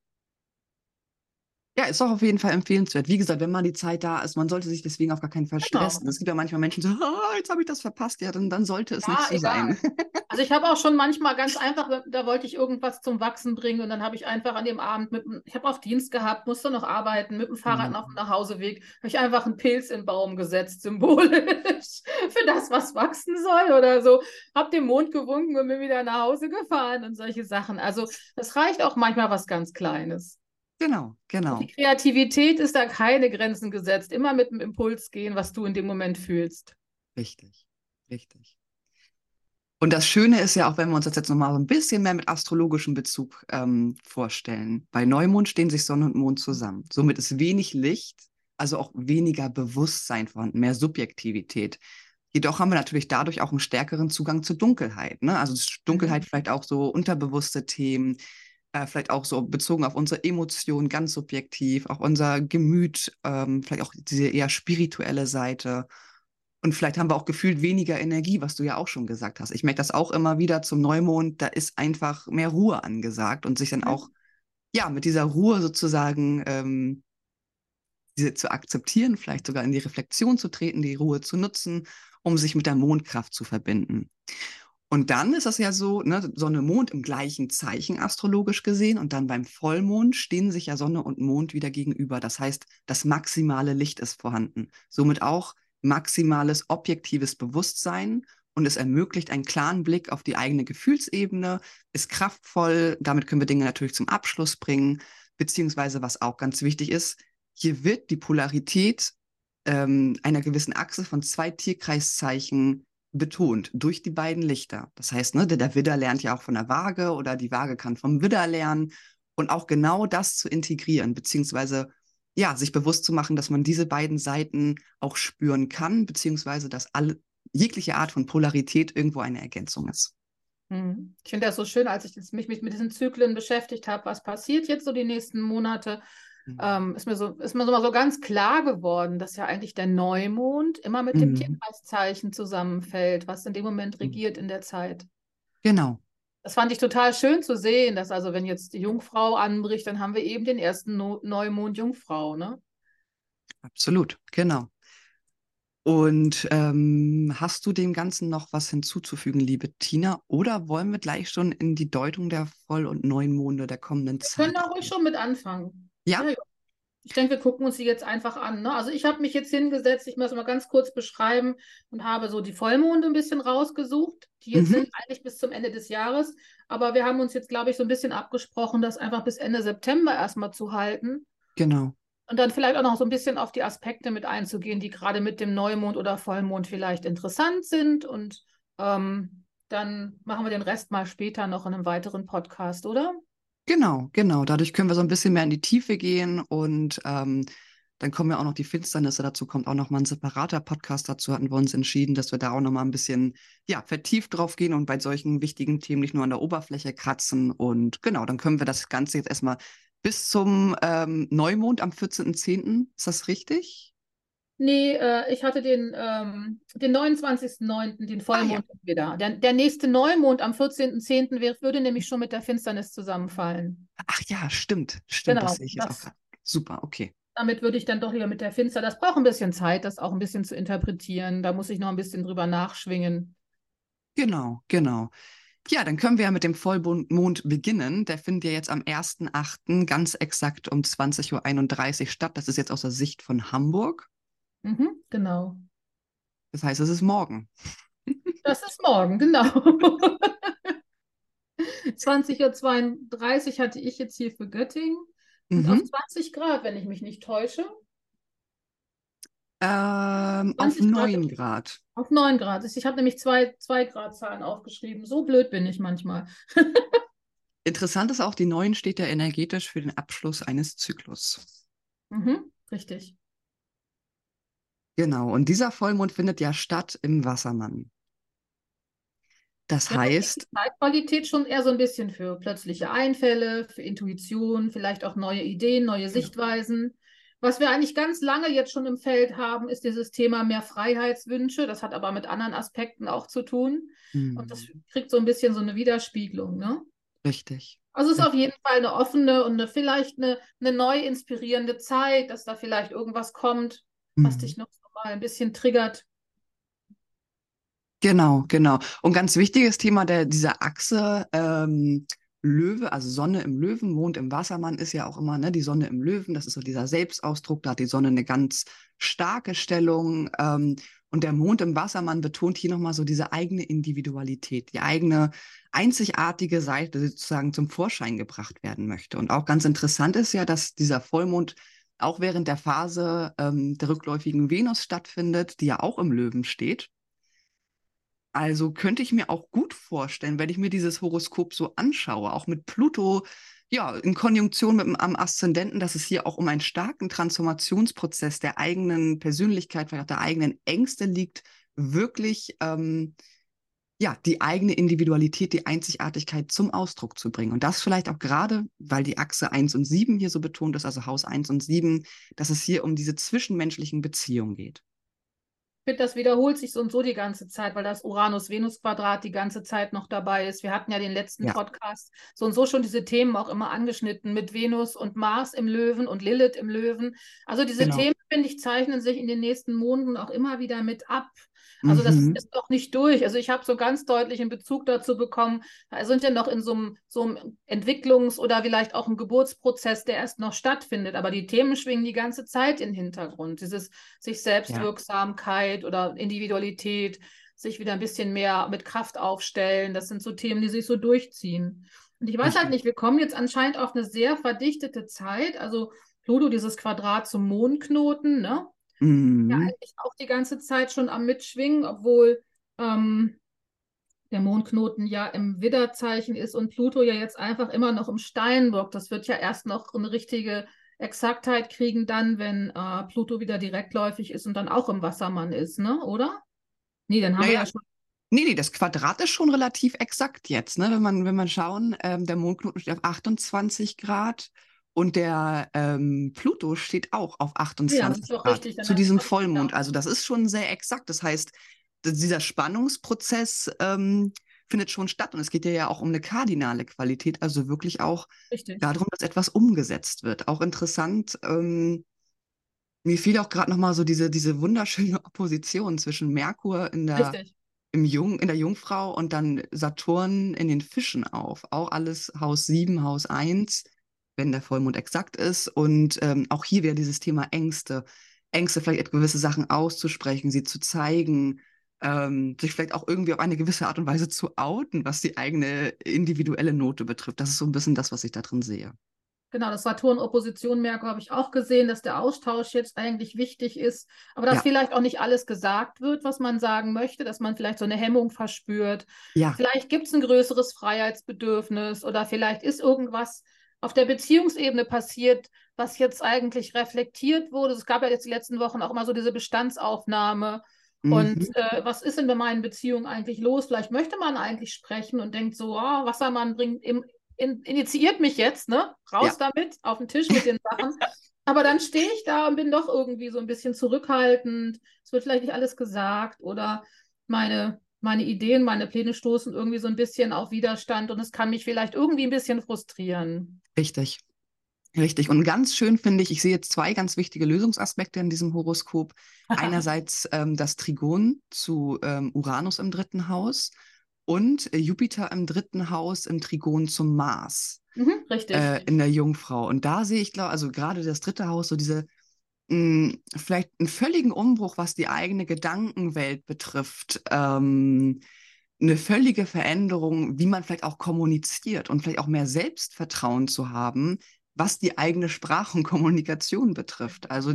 Ja, ist auch auf jeden Fall empfehlenswert. Wie gesagt, wenn mal die Zeit da ist, man sollte sich deswegen auf gar keinen Fall genau. stressen. Es gibt ja manchmal Menschen, die so, oh, jetzt habe ich das verpasst. Ja, dann, dann sollte es ja, nicht so egal. sein. Also ich habe auch schon manchmal ganz einfach, da wollte ich irgendwas zum Wachsen bringen und dann habe ich einfach an dem Abend mit, ich habe auch Dienst gehabt, musste noch arbeiten, mit dem Fahrrad mhm. auf dem Nachhauseweg, habe ich einfach einen Pilz in den Baum gesetzt, symbolisch für das, was wachsen soll oder so. Habe dem Mond gewunken und bin wieder nach Hause gefahren und solche Sachen. Also das reicht auch manchmal was ganz Kleines. Genau, genau. Die Kreativität ist da keine Grenzen gesetzt. Immer mit dem Impuls gehen, was du in dem Moment fühlst. Richtig, richtig. Und das Schöne ist ja auch, wenn wir uns das jetzt nochmal so ein bisschen mehr mit astrologischem Bezug ähm, vorstellen. Bei Neumond stehen sich Sonne und Mond zusammen. Somit ist wenig Licht, also auch weniger Bewusstsein vorhanden, mehr Subjektivität. Jedoch haben wir natürlich dadurch auch einen stärkeren Zugang zur Dunkelheit. Ne? Also Dunkelheit mhm. vielleicht auch so unterbewusste Themen, äh, vielleicht auch so bezogen auf unsere Emotionen, ganz subjektiv, auch unser Gemüt, ähm, vielleicht auch diese eher spirituelle Seite. Und vielleicht haben wir auch gefühlt weniger Energie, was du ja auch schon gesagt hast. Ich merke das auch immer wieder zum Neumond, da ist einfach mehr Ruhe angesagt und sich dann auch, ja, mit dieser Ruhe sozusagen ähm, diese zu akzeptieren, vielleicht sogar in die Reflexion zu treten, die Ruhe zu nutzen, um sich mit der Mondkraft zu verbinden. Und dann ist das ja so, ne, Sonne, Mond im gleichen Zeichen astrologisch gesehen und dann beim Vollmond stehen sich ja Sonne und Mond wieder gegenüber. Das heißt, das maximale Licht ist vorhanden. Somit auch maximales objektives Bewusstsein und es ermöglicht einen klaren Blick auf die eigene Gefühlsebene, ist kraftvoll, damit können wir Dinge natürlich zum Abschluss bringen, beziehungsweise was auch ganz wichtig ist, hier wird die Polarität ähm, einer gewissen Achse von zwei Tierkreiszeichen betont durch die beiden Lichter. Das heißt, ne, der, der Widder lernt ja auch von der Waage oder die Waage kann vom Widder lernen und auch genau das zu integrieren, beziehungsweise ja, sich bewusst zu machen, dass man diese beiden Seiten auch spüren kann, beziehungsweise dass alle, jegliche Art von Polarität irgendwo eine Ergänzung ist. Hm. Ich finde das so schön, als ich mich mit diesen Zyklen beschäftigt habe, was passiert jetzt so die nächsten Monate Mhm. Ähm, ist, mir so, ist mir so mal so ganz klar geworden, dass ja eigentlich der Neumond immer mit mhm. dem Tierkreiszeichen zusammenfällt, was in dem Moment mhm. regiert in der Zeit. Genau. Das fand ich total schön zu sehen, dass also, wenn jetzt die Jungfrau anbricht, dann haben wir eben den ersten no Neumond Jungfrau, ne? Absolut, genau. Und ähm, hast du dem Ganzen noch was hinzuzufügen, liebe Tina? Oder wollen wir gleich schon in die Deutung der Voll- und Neumonde der kommenden Zeit? Wir können auch ruhig schon mit anfangen. Ja. ja, Ich denke, wir gucken uns die jetzt einfach an. Ne? Also ich habe mich jetzt hingesetzt, ich muss mal ganz kurz beschreiben und habe so die Vollmonde ein bisschen rausgesucht. Die jetzt mhm. sind eigentlich bis zum Ende des Jahres. Aber wir haben uns jetzt, glaube ich, so ein bisschen abgesprochen, das einfach bis Ende September erstmal zu halten. Genau. Und dann vielleicht auch noch so ein bisschen auf die Aspekte mit einzugehen, die gerade mit dem Neumond oder Vollmond vielleicht interessant sind. Und ähm, dann machen wir den Rest mal später noch in einem weiteren Podcast, oder? Genau, genau. Dadurch können wir so ein bisschen mehr in die Tiefe gehen und ähm, dann kommen ja auch noch die Finsternisse, dazu kommt auch noch mal ein separater Podcast. Dazu hatten wir uns entschieden, dass wir da auch noch mal ein bisschen ja, vertieft drauf gehen und bei solchen wichtigen Themen nicht nur an der Oberfläche kratzen. Und genau, dann können wir das Ganze jetzt erstmal bis zum ähm, Neumond am 14.10. Ist das richtig? Nee, äh, ich hatte den, ähm, den 29.09., den Vollmond ah, ja. wieder. Der, der nächste Neumond am 14.10. würde nämlich schon mit der Finsternis zusammenfallen. Ach ja, stimmt. Stimmt, genau, das sehe ich jetzt das, auch. Super, okay damit würde ich dann doch lieber mit der Finster, das braucht ein bisschen Zeit, das auch ein bisschen zu interpretieren. Da muss ich noch ein bisschen drüber nachschwingen. Genau, genau. Ja, dann können wir ja mit dem Vollmond beginnen. Der findet ja jetzt am 1.8. ganz exakt um 20.31 Uhr statt. Das ist jetzt aus der Sicht von Hamburg. Mhm, genau. Das heißt, es ist morgen. Das ist morgen, genau. 20.32 Uhr hatte ich jetzt hier für Göttingen. Und auf 20 mhm. Grad, wenn ich mich nicht täusche. Ähm, auf 9 Grad. Grad. Auf 9 Grad. Ich habe nämlich zwei, zwei Grad Zahlen aufgeschrieben. So blöd bin ich manchmal. Interessant ist auch, die 9 steht ja energetisch für den Abschluss eines Zyklus. Mhm, richtig. Genau, und dieser Vollmond findet ja statt im Wassermann. Das ja, heißt. Zeitqualität schon eher so ein bisschen für plötzliche Einfälle, für Intuition, vielleicht auch neue Ideen, neue genau. Sichtweisen. Was wir eigentlich ganz lange jetzt schon im Feld haben, ist dieses Thema mehr Freiheitswünsche. Das hat aber mit anderen Aspekten auch zu tun. Mhm. Und das mhm. kriegt so ein bisschen so eine Widerspiegelung, ne? Richtig. Also es ist auf jeden Fall eine offene und eine, vielleicht eine, eine neu inspirierende Zeit, dass da vielleicht irgendwas kommt, was mhm. dich noch mal ein bisschen triggert. Genau, genau. Und ganz wichtiges Thema der, dieser Achse ähm, Löwe, also Sonne im Löwen, Mond im Wassermann ist ja auch immer ne, die Sonne im Löwen. Das ist so dieser Selbstausdruck. Da hat die Sonne eine ganz starke Stellung. Ähm, und der Mond im Wassermann betont hier nochmal so diese eigene Individualität, die eigene einzigartige Seite sozusagen zum Vorschein gebracht werden möchte. Und auch ganz interessant ist ja, dass dieser Vollmond auch während der Phase ähm, der rückläufigen Venus stattfindet, die ja auch im Löwen steht. Also könnte ich mir auch gut vorstellen, wenn ich mir dieses Horoskop so anschaue, auch mit Pluto, ja, in Konjunktion mit dem Aszendenten, dass es hier auch um einen starken Transformationsprozess der eigenen Persönlichkeit, vielleicht auch der eigenen Ängste liegt, wirklich ähm, ja, die eigene Individualität, die Einzigartigkeit zum Ausdruck zu bringen. Und das vielleicht auch gerade, weil die Achse 1 und 7 hier so betont ist, also Haus 1 und 7, dass es hier um diese zwischenmenschlichen Beziehungen geht. Ich finde, das wiederholt sich so und so die ganze Zeit, weil das Uranus-Venus-Quadrat die ganze Zeit noch dabei ist. Wir hatten ja den letzten ja. Podcast so und so schon diese Themen auch immer angeschnitten mit Venus und Mars im Löwen und Lilith im Löwen. Also diese genau. Themen, finde ich, zeichnen sich in den nächsten Monaten auch immer wieder mit ab. Also das mhm. ist doch nicht durch. Also ich habe so ganz deutlich einen Bezug dazu bekommen, da sind ja noch in so einem, so einem Entwicklungs- oder vielleicht auch einem Geburtsprozess, der erst noch stattfindet. Aber die Themen schwingen die ganze Zeit in den Hintergrund. Dieses sich Selbstwirksamkeit ja. oder Individualität, sich wieder ein bisschen mehr mit Kraft aufstellen. Das sind so Themen, die sich so durchziehen. Und ich weiß halt nicht, wir kommen jetzt anscheinend auf eine sehr verdichtete Zeit. Also Pluto, dieses Quadrat zum Mondknoten, ne? Mhm. Ja, eigentlich auch die ganze Zeit schon am Mitschwingen, obwohl ähm, der Mondknoten ja im Widderzeichen ist und Pluto ja jetzt einfach immer noch im Steinbock. Das wird ja erst noch eine richtige Exaktheit kriegen dann, wenn äh, Pluto wieder direktläufig ist und dann auch im Wassermann ist, ne? Oder? Nee, dann haben naja. wir ja schon. Nee, nee, das Quadrat ist schon relativ exakt jetzt, ne? Wenn man, wenn man schauen, ähm, der Mondknoten steht auf 28 Grad und der ähm, Pluto steht auch auf 28 ja, Grad richtig, zu diesem Vollmond. Also das ist schon sehr exakt. Das heißt, dieser Spannungsprozess ähm, findet schon statt. Und es geht ja auch um eine kardinale Qualität, also wirklich auch richtig. darum, dass etwas umgesetzt wird. Auch interessant, ähm, mir fiel auch gerade nochmal so diese, diese wunderschöne Opposition zwischen Merkur in der, im Jung, in der Jungfrau und dann Saturn in den Fischen auf. Auch alles Haus 7, Haus 1 wenn der Vollmond exakt ist. Und ähm, auch hier wieder dieses Thema Ängste. Ängste, vielleicht gewisse Sachen auszusprechen, sie zu zeigen, ähm, sich vielleicht auch irgendwie auf eine gewisse Art und Weise zu outen, was die eigene individuelle Note betrifft. Das ist so ein bisschen das, was ich da drin sehe. Genau, das Saturn-Opposition Merkur habe ich auch gesehen, dass der Austausch jetzt eigentlich wichtig ist, aber dass Ja. vielleicht auch nicht alles gesagt wird, was man sagen möchte, dass man vielleicht so eine Hemmung verspürt. Ja, Vielleicht gibt es ein größeres Freiheitsbedürfnis oder vielleicht ist irgendwas auf der Beziehungsebene passiert, was jetzt eigentlich reflektiert wurde. Es gab ja jetzt die letzten Wochen auch immer so diese Bestandsaufnahme. Und mhm. äh, was ist denn bei meinen Beziehungen eigentlich los? Vielleicht möchte man eigentlich sprechen und denkt so, oh, Wassermann bringt im, in, initiiert mich jetzt, ne? Raus damit, auf den Tisch mit den Sachen. Aber dann stehe ich da und bin doch irgendwie so ein bisschen zurückhaltend. Es wird vielleicht nicht alles gesagt oder meine, meine Ideen, meine Pläne stoßen irgendwie so ein bisschen auf Widerstand und es kann mich vielleicht irgendwie ein bisschen frustrieren. Richtig. Richtig. Und ganz schön finde ich, ich sehe jetzt zwei ganz wichtige Lösungsaspekte in diesem Horoskop. Einerseits ähm, das Trigon zu ähm, Uranus im dritten Haus und äh, Jupiter im dritten Haus im Trigon zum Mars Mhm, richtig. äh, in der Jungfrau. Und da sehe ich, glaube also gerade das dritte Haus, so diese mh, vielleicht einen völligen Umbruch, was die eigene Gedankenwelt betrifft. Ähm, eine völlige Veränderung, wie man vielleicht auch kommuniziert und vielleicht auch mehr Selbstvertrauen zu haben, was die eigene Sprache und Kommunikation betrifft. Also,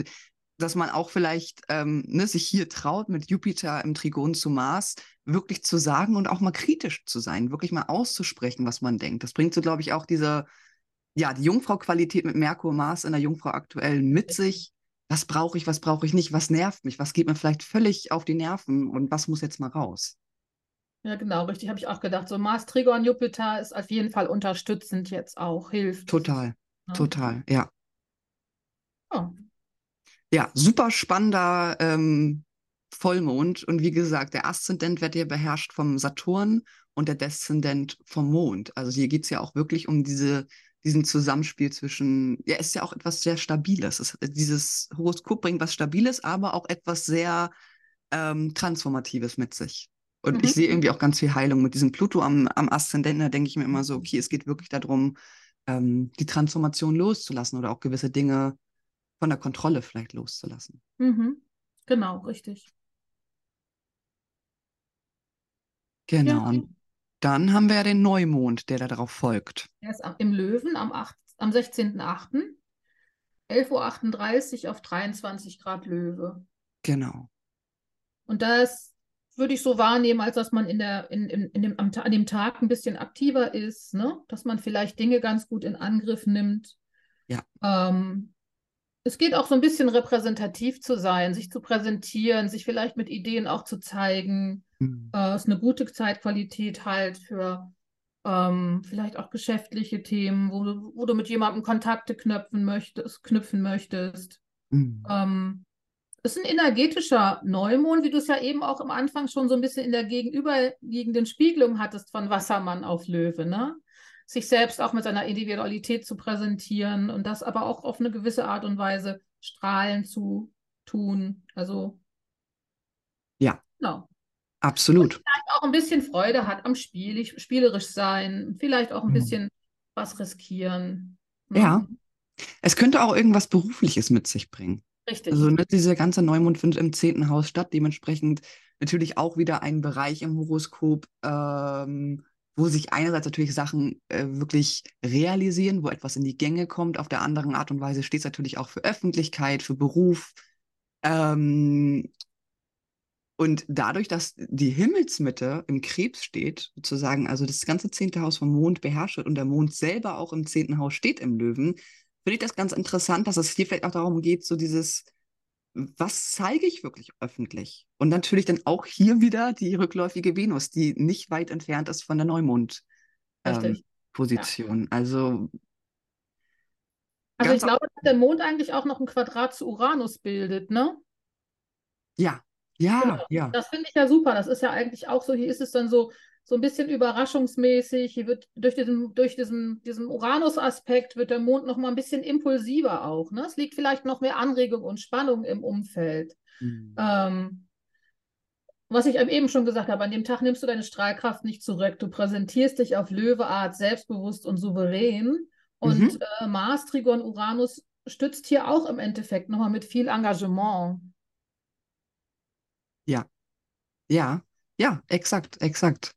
dass man auch vielleicht ähm, ne, sich hier traut, mit Jupiter im Trigon zu Mars wirklich zu sagen und auch mal kritisch zu sein, wirklich mal auszusprechen, was man denkt. Das bringt so, glaube ich, auch diese, ja, die Jungfrau-Qualität mit Merkur, Mars in der Jungfrau aktuell mit sich. Was brauche ich, was brauche ich nicht, was nervt mich, was geht mir vielleicht völlig auf die Nerven und was muss jetzt mal raus? Ja, genau, richtig, habe ich auch gedacht. So Mars, Trigon, Jupiter ist auf jeden Fall unterstützend jetzt auch, hilft. Total, ne? total, ja. Ja. Ja, super spannender ähm, Vollmond. Und wie gesagt, der Aszendent wird hier beherrscht vom Saturn und der Deszendent vom Mond. Also hier geht es ja auch wirklich um diese, diesen Zusammenspiel zwischen, ja, ist ja auch etwas sehr Stabiles. Es, dieses Horoskop bringt was Stabiles, aber auch etwas sehr ähm, Transformatives mit sich. Und Mhm. ich sehe irgendwie auch ganz viel Heilung mit diesem Pluto am, am Aszendenten. Da denke ich mir immer so, okay, es geht wirklich darum, ähm, die Transformation loszulassen oder auch gewisse Dinge von der Kontrolle vielleicht loszulassen. Mhm. Genau, richtig. Genau. Ja. Dann haben wir ja den Neumond, der da darauf folgt. Er ist im Löwen am, 8, am 16.08. 11.38 Uhr auf 23 Grad Löwe. Genau. Und das würde ich so wahrnehmen, als dass man in der, in, in, in dem, am, an dem Tag ein bisschen aktiver ist, ne? Dass man vielleicht Dinge ganz gut in Angriff nimmt. Ja. Ähm, es geht auch so ein bisschen repräsentativ zu sein, sich zu präsentieren, sich vielleicht mit Ideen auch zu zeigen. Hm. Äh, ist eine gute Zeitqualität halt für ähm, vielleicht auch geschäftliche Themen, wo du, wo du mit jemandem Kontakte knüpfen möchtest, knüpfen möchtest. Hm. Ähm, ist ein energetischer Neumond, wie du es ja eben auch am Anfang schon so ein bisschen in der gegenüberliegenden Spiegelung hattest von Wassermann auf Löwe, ne? Sich selbst auch mit seiner Individualität zu präsentieren und das aber auch auf eine gewisse Art und Weise strahlen zu tun. Also, Ja. genau. Absolut. Auch ein bisschen Freude hat am Spiel, spielerisch sein, vielleicht auch ein Mhm. bisschen was riskieren. ne? Ja. Es könnte auch irgendwas Berufliches mit sich bringen. Richtig. Also ne, dieser ganze Neumond findet im zehnten Haus statt, dementsprechend natürlich auch wieder ein Bereich im Horoskop, ähm, wo sich einerseits natürlich Sachen äh, wirklich realisieren, wo etwas in die Gänge kommt, auf der anderen Art und Weise steht es natürlich auch für Öffentlichkeit, für Beruf. Ähm, und dadurch, dass die Himmelsmitte im Krebs steht, sozusagen, also das ganze zehnte Haus vom Mond beherrscht wird und der Mond selber auch im zehnten Haus steht im Löwen, finde ich das ganz interessant, dass es hier vielleicht auch darum geht, so dieses, was zeige ich wirklich öffentlich? Und natürlich dann auch hier wieder die rückläufige Venus, die nicht weit entfernt ist von der. Neumond-Position. Also Also ich glaube, dass der Mond eigentlich auch noch ein Quadrat zu Uranus bildet, ne? ja, ja, Genau. ja, Das finde ich ja super. Das ist ja eigentlich auch so, hier ist es dann so, so ein bisschen überraschungsmäßig. Hier wird durch diesen, durch diesen, diesen Uranus-Aspekt wird der Mond noch mal ein bisschen impulsiver auch. Ne? Es liegt vielleicht noch mehr Anregung und Spannung im Umfeld. Hm. Ähm, was ich eben schon gesagt habe, an dem Tag nimmst du deine Strahlkraft nicht zurück. Du präsentierst dich auf Löweart selbstbewusst und souverän. Und Mhm. äh, Mars, Trigon, Uranus stützt hier auch im Endeffekt nochmal mit viel Engagement. Ja, ja, exakt, exakt.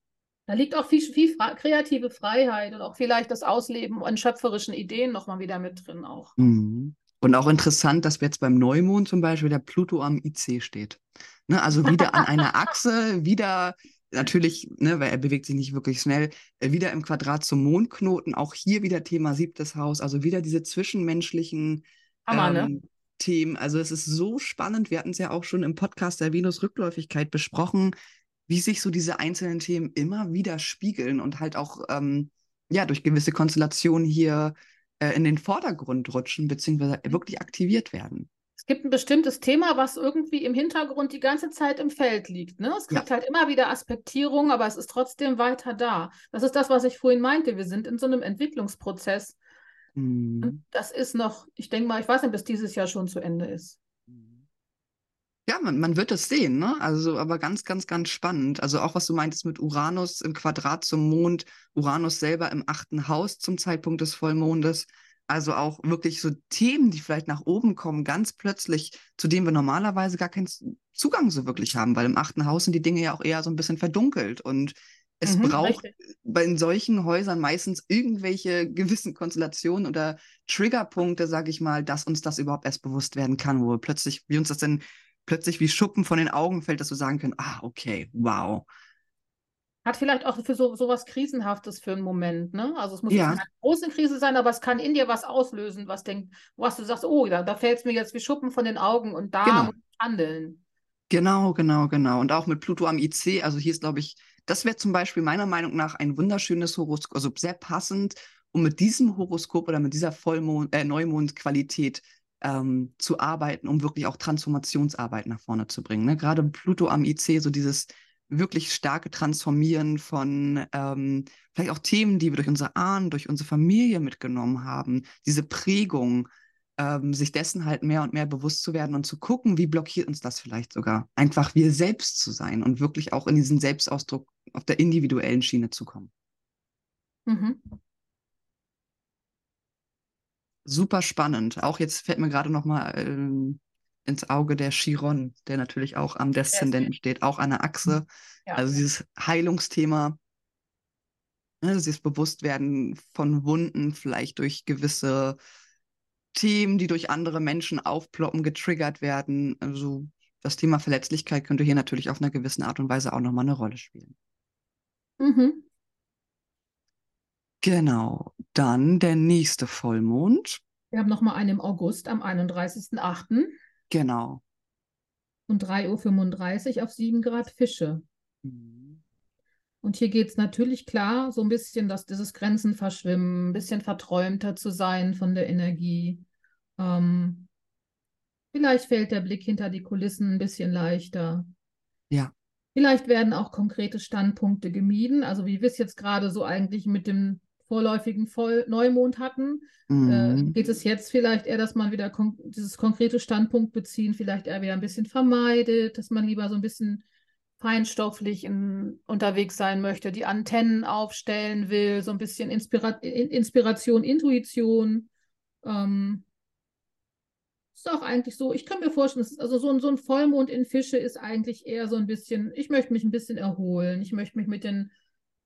Da liegt auch viel, viel kreative Freiheit und auch vielleicht das Ausleben an schöpferischen Ideen nochmal wieder mit drin auch. Mhm. Und auch interessant, dass jetzt beim Neumond zum Beispiel der Pluto am IC steht. Ne, also wieder an einer Achse, wieder natürlich, ne, weil er bewegt sich nicht wirklich schnell, äh, wieder im Quadrat zum Mondknoten, auch hier wieder Thema siebtes Haus, also wieder diese zwischenmenschlichen Hammer, ne? ähm, ne? Themen. Also es ist so spannend, wir hatten es ja auch schon im Podcast der Venus-Rückläufigkeit besprochen, wie sich so diese einzelnen Themen immer wieder spiegeln und halt auch ähm, ja durch gewisse Konstellationen hier äh, in den Vordergrund rutschen, beziehungsweise mhm. wirklich aktiviert werden. Es gibt ein bestimmtes Thema, was irgendwie im Hintergrund die ganze Zeit im Feld liegt. Ne? Es kriegt ja. halt immer wieder Aspektierung, aber es ist trotzdem weiter da. Das ist das, was ich vorhin meinte. Wir sind in so einem Entwicklungsprozess. Mhm. Das ist noch, ich denke mal, ich weiß nicht, bis dieses Jahr schon zu Ende ist. Ja, man, man wird das sehen, ne? Also, aber ganz, ganz, ganz spannend. Also auch was du meintest mit Uranus im Quadrat zum Mond, Uranus selber im achten Haus zum Zeitpunkt des Vollmondes. Also auch wirklich so Themen, die vielleicht nach oben kommen, ganz plötzlich, zu denen wir normalerweise gar keinen Zugang so wirklich haben, weil im achten Haus sind die Dinge ja auch eher so ein bisschen verdunkelt und es mhm, braucht richtig. bei in solchen Häusern meistens irgendwelche gewissen Konstellationen oder Triggerpunkte, sage ich mal, dass uns das überhaupt erst bewusst werden kann, wo wir plötzlich, wie uns das denn plötzlich wie Schuppen von den Augen fällt, dass wir sagen können, ah, okay, wow, hat vielleicht auch für so was Krisenhaftes für einen Moment, ne? Also es muss ja. keine große Krise sein, aber es kann in dir was auslösen, was denkt, was du sagst, oh, da, da fällt es mir jetzt wie Schuppen von den Augen und da genau. muss ich handeln. Genau, genau, genau. Und auch mit Pluto am IC, also hier ist, glaube ich, das wäre zum Beispiel meiner Meinung nach ein wunderschönes Horoskop, also sehr passend, um mit diesem Horoskop oder mit dieser Vollmond, äh, Neumondqualität ähm, zu arbeiten, um wirklich auch Transformationsarbeit nach vorne zu bringen. Ne? Gerade Pluto am IC, so dieses wirklich starke Transformieren von ähm, vielleicht auch Themen, die wir durch unsere Ahnen, durch unsere Familie mitgenommen haben, diese Prägung, ähm, sich dessen halt mehr und mehr bewusst zu werden und zu gucken, wie blockiert uns das vielleicht sogar, einfach wir selbst zu sein und wirklich auch in diesen Selbstausdruck auf der individuellen Schiene zu kommen. Mhm. Super spannend. Auch jetzt fällt mir gerade noch mal ähm, ins Auge der Chiron, der natürlich auch am Deszendenten steht, auch an der Achse. Ja. Also dieses Heilungsthema, ne, dieses Bewusstwerden von Wunden, vielleicht durch gewisse Themen, die durch andere Menschen aufploppen, getriggert werden. Also das Thema Verletzlichkeit könnte hier natürlich auf einer gewissen Art und Weise auch nochmal eine Rolle spielen. Mhm. Genau. Dann der nächste Vollmond. Wir haben nochmal einen im August am 31.08. Genau. Und 3.35 Uhr auf 7 Grad Fische. Mhm. Und hier geht es natürlich klar, so ein bisschen, dass dieses Grenzen verschwimmen, ein bisschen verträumter zu sein von der Energie. Ähm, vielleicht fällt der Blick hinter die Kulissen ein bisschen leichter. Ja. Vielleicht werden auch konkrete Standpunkte gemieden. Also wie wir es jetzt gerade so eigentlich mit dem vorläufigen Voll Neumond hatten, äh, mhm. äh, geht es jetzt vielleicht eher, dass man wieder kon dieses konkrete Standpunkt beziehen, vielleicht eher wieder ein bisschen vermeidet, dass man lieber so ein bisschen feinstofflich in, unterwegs sein möchte, die Antennen aufstellen will, so ein bisschen Inspira Inspiration, Intuition. Ähm, ist auch eigentlich so, ich kann mir vorstellen, also so ein, so ein Vollmond in Fische ist eigentlich eher so ein bisschen, ich möchte mich ein bisschen erholen, ich möchte mich mit den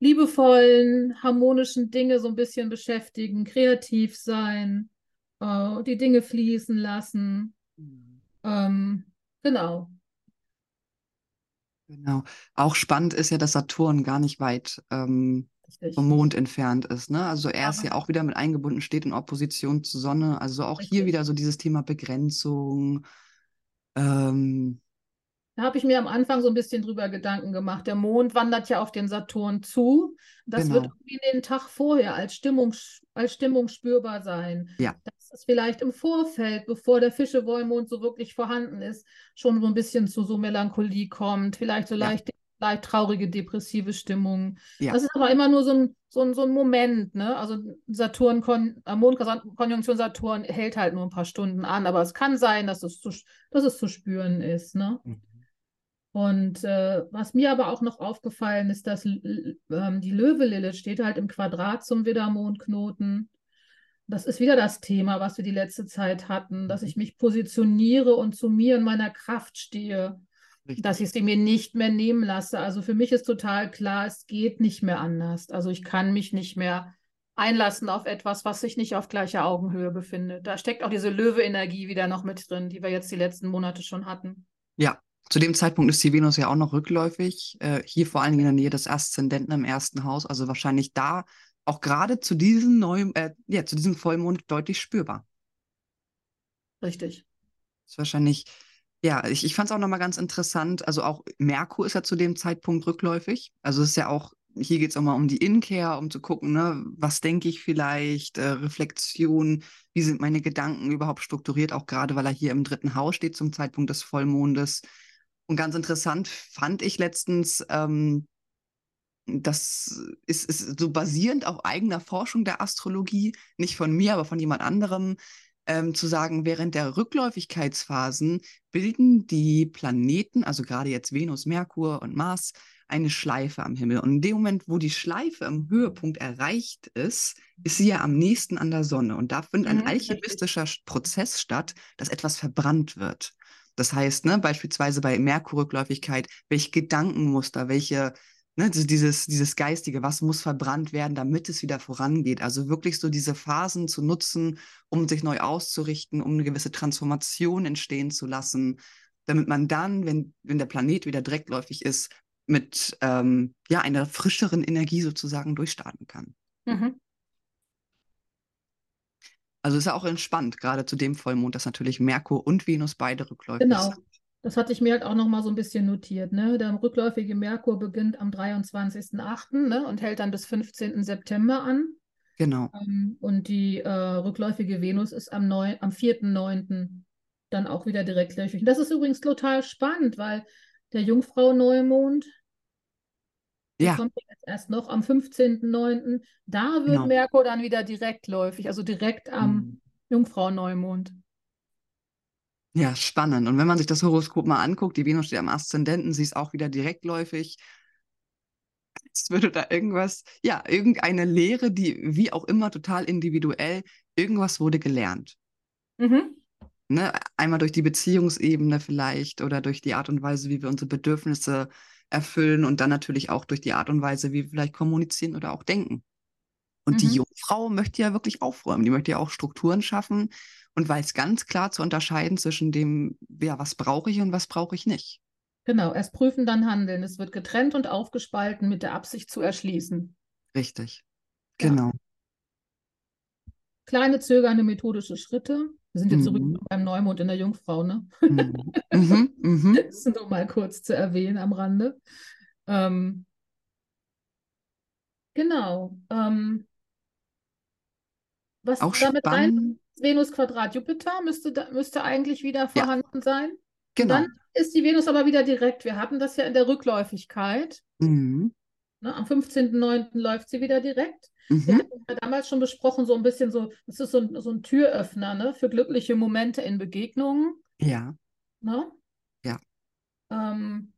liebevollen, harmonischen Dinge so ein bisschen beschäftigen, kreativ sein, äh, die Dinge fließen lassen. Mhm. Ähm, genau. Genau. Auch spannend ist ja, dass Saturn gar nicht weit ähm, vom Mond entfernt ist. Ne? Also er ist ja auch wieder mit eingebunden, steht in Opposition zur Sonne. Also auch Richtig. hier wieder so dieses Thema Begrenzung. Ähm, da habe ich mir am Anfang so ein bisschen drüber Gedanken gemacht. Der Mond wandert ja auf den Saturn zu. Das genau. wird wie den Tag vorher als Stimmung, als Stimmung spürbar sein. Ja. Dass es vielleicht im Vorfeld, bevor der Fischewollmond so wirklich vorhanden ist, schon so ein bisschen zu so Melancholie kommt, vielleicht so ja. leicht, leicht traurige, depressive Stimmung. Ja. Das ist aber immer nur so ein, so ein, so ein Moment. Ne? Also Saturn, äh, Mondkonjunktion Saturn hält halt nur ein paar Stunden an, aber es kann sein, dass es zu, dass es zu spüren ist. Ne? Mhm. Und äh, was mir aber auch noch aufgefallen ist, dass ähm, die Löwe-Lilith steht halt im Quadrat zum Widdermondknoten. Das ist wieder das Thema, was wir die letzte Zeit hatten, dass mhm. ich mich positioniere und zu mir in meiner Kraft stehe. Richtig. dass ich sie mir nicht mehr nehmen lasse. Also für mich ist total klar, es geht nicht mehr anders. Also ich kann mich nicht mehr einlassen auf etwas, was sich nicht auf gleicher Augenhöhe befindet. Da steckt auch diese Löwe-Energie wieder noch mit drin, die wir jetzt die letzten Monate schon hatten. Ja, zu dem Zeitpunkt ist die Venus ja auch noch rückläufig. Äh, hier vor allen Dingen in der Nähe des Aszendenten im ersten Haus. Also wahrscheinlich da auch gerade zu diesem neuen, äh, ja, zu diesem Vollmond deutlich spürbar. Richtig. Das ist wahrscheinlich, ja, ich, ich fand es auch nochmal ganz interessant. Also auch Merkur ist ja zu dem Zeitpunkt rückläufig. Also es ist ja auch, hier geht es auch mal um die Inkehr, um zu gucken, ne, was denke ich vielleicht, äh, Reflexion, wie sind meine Gedanken überhaupt strukturiert, auch gerade weil er hier im dritten Haus steht zum Zeitpunkt des Vollmondes. Und ganz interessant fand ich letztens, ähm, das ist, ist so basierend auf eigener Forschung der Astrologie, nicht von mir, aber von jemand anderem, ähm, zu sagen, während der Rückläufigkeitsphasen bilden die Planeten, also gerade jetzt Venus, Merkur und Mars, eine Schleife am Himmel. Und in dem Moment, wo die Schleife am Höhepunkt erreicht ist, ist sie ja am nächsten an der Sonne. Und da findet ein mhm, alchemistischer Prozess statt, dass etwas verbrannt wird. Das heißt, ne, beispielsweise bei Merkurrückläufigkeit, welche Gedankenmuster, welche, ne, dieses, dieses Geistige, was muss verbrannt werden, damit es wieder vorangeht. Also wirklich so diese Phasen zu nutzen, um sich neu auszurichten, um eine gewisse Transformation entstehen zu lassen, damit man dann, wenn, wenn der Planet wieder direktläufig ist, mit ähm, ja, einer frischeren Energie sozusagen durchstarten kann. Mhm. Also ist ja auch entspannt, gerade zu dem Vollmond, dass natürlich Merkur und Venus beide rückläufig genau. sind. Das hatte ich mir halt auch noch mal so ein bisschen notiert. Ne? Der rückläufige Merkur beginnt am 23.08. Ne? und hält dann bis 15. September an. Genau. Ähm, und die äh, rückläufige Venus ist am, am 4.9. dann auch wieder direktläufig. Das ist übrigens total spannend, weil der Jungfrau-Neumond, ja. kommt jetzt erst noch am 15.09. Da wird genau. Merkur dann wieder direktläufig, also direkt am mhm. Jungfrau-Neumond. Ja, spannend. Und wenn man sich das Horoskop mal anguckt, die Venus steht am Aszendenten, sie ist auch wieder direktläufig. Es würde da irgendwas, ja, irgendeine Lehre, die wie auch immer total individuell, irgendwas wurde gelernt. Mhm. Ne? Einmal durch die Beziehungsebene vielleicht oder durch die Art und Weise, wie wir unsere Bedürfnisse erfüllen und dann natürlich auch durch die Art und Weise, wie wir vielleicht kommunizieren oder auch denken. Und mhm. die Jungfrau möchte ja wirklich aufräumen, die möchte ja auch Strukturen schaffen und weiß ganz klar zu unterscheiden zwischen dem, ja, was brauche ich und was brauche ich nicht. Genau, erst prüfen, dann handeln. Es wird getrennt und aufgespalten mit der Absicht zu erschließen. Richtig, genau. Ja. Kleine zögernde methodische Schritte. Wir sind jetzt mhm. zurück beim Neumond in der Jungfrau, ne? Mhm. mhm. Mhm. Das ist nur mal kurz zu erwähnen am Rande. Ähm, genau. Ähm, was Auch damit rein? Venus Quadrat Jupiter müsste, müsste eigentlich wieder vorhanden ja. sein. Genau. Dann ist die Venus aber wieder direkt. Wir hatten das ja in der Rückläufigkeit. Mhm. Ne, am 15.09. läuft sie wieder direkt. Mhm. Wir hatten ja damals schon besprochen, so ein bisschen so, das ist so ein, so ein Türöffner ne, für glückliche Momente in Begegnungen. Ja. Ne? Ja. Ähm,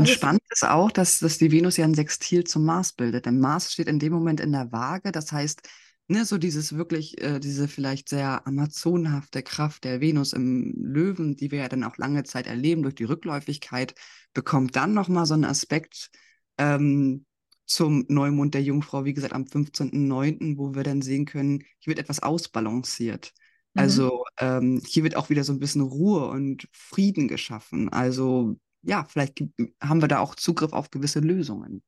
und also spannend ist auch, dass, dass die Venus ja ein Sextil zum Mars bildet. Denn Mars steht in dem Moment in der Waage. Das heißt, ne, so dieses wirklich, äh, diese vielleicht sehr amazonhafte Kraft der Venus im Löwen, die wir ja dann auch lange Zeit erleben durch die Rückläufigkeit, bekommt dann nochmal so einen Aspekt, ähm, zum Neumond der Jungfrau, wie gesagt, am 15.09., wo wir dann sehen können, hier wird etwas ausbalanciert. Mhm. Also ähm, hier wird auch wieder so ein bisschen Ruhe und Frieden geschaffen. Also ja, vielleicht haben wir da auch Zugriff auf gewisse Lösungen.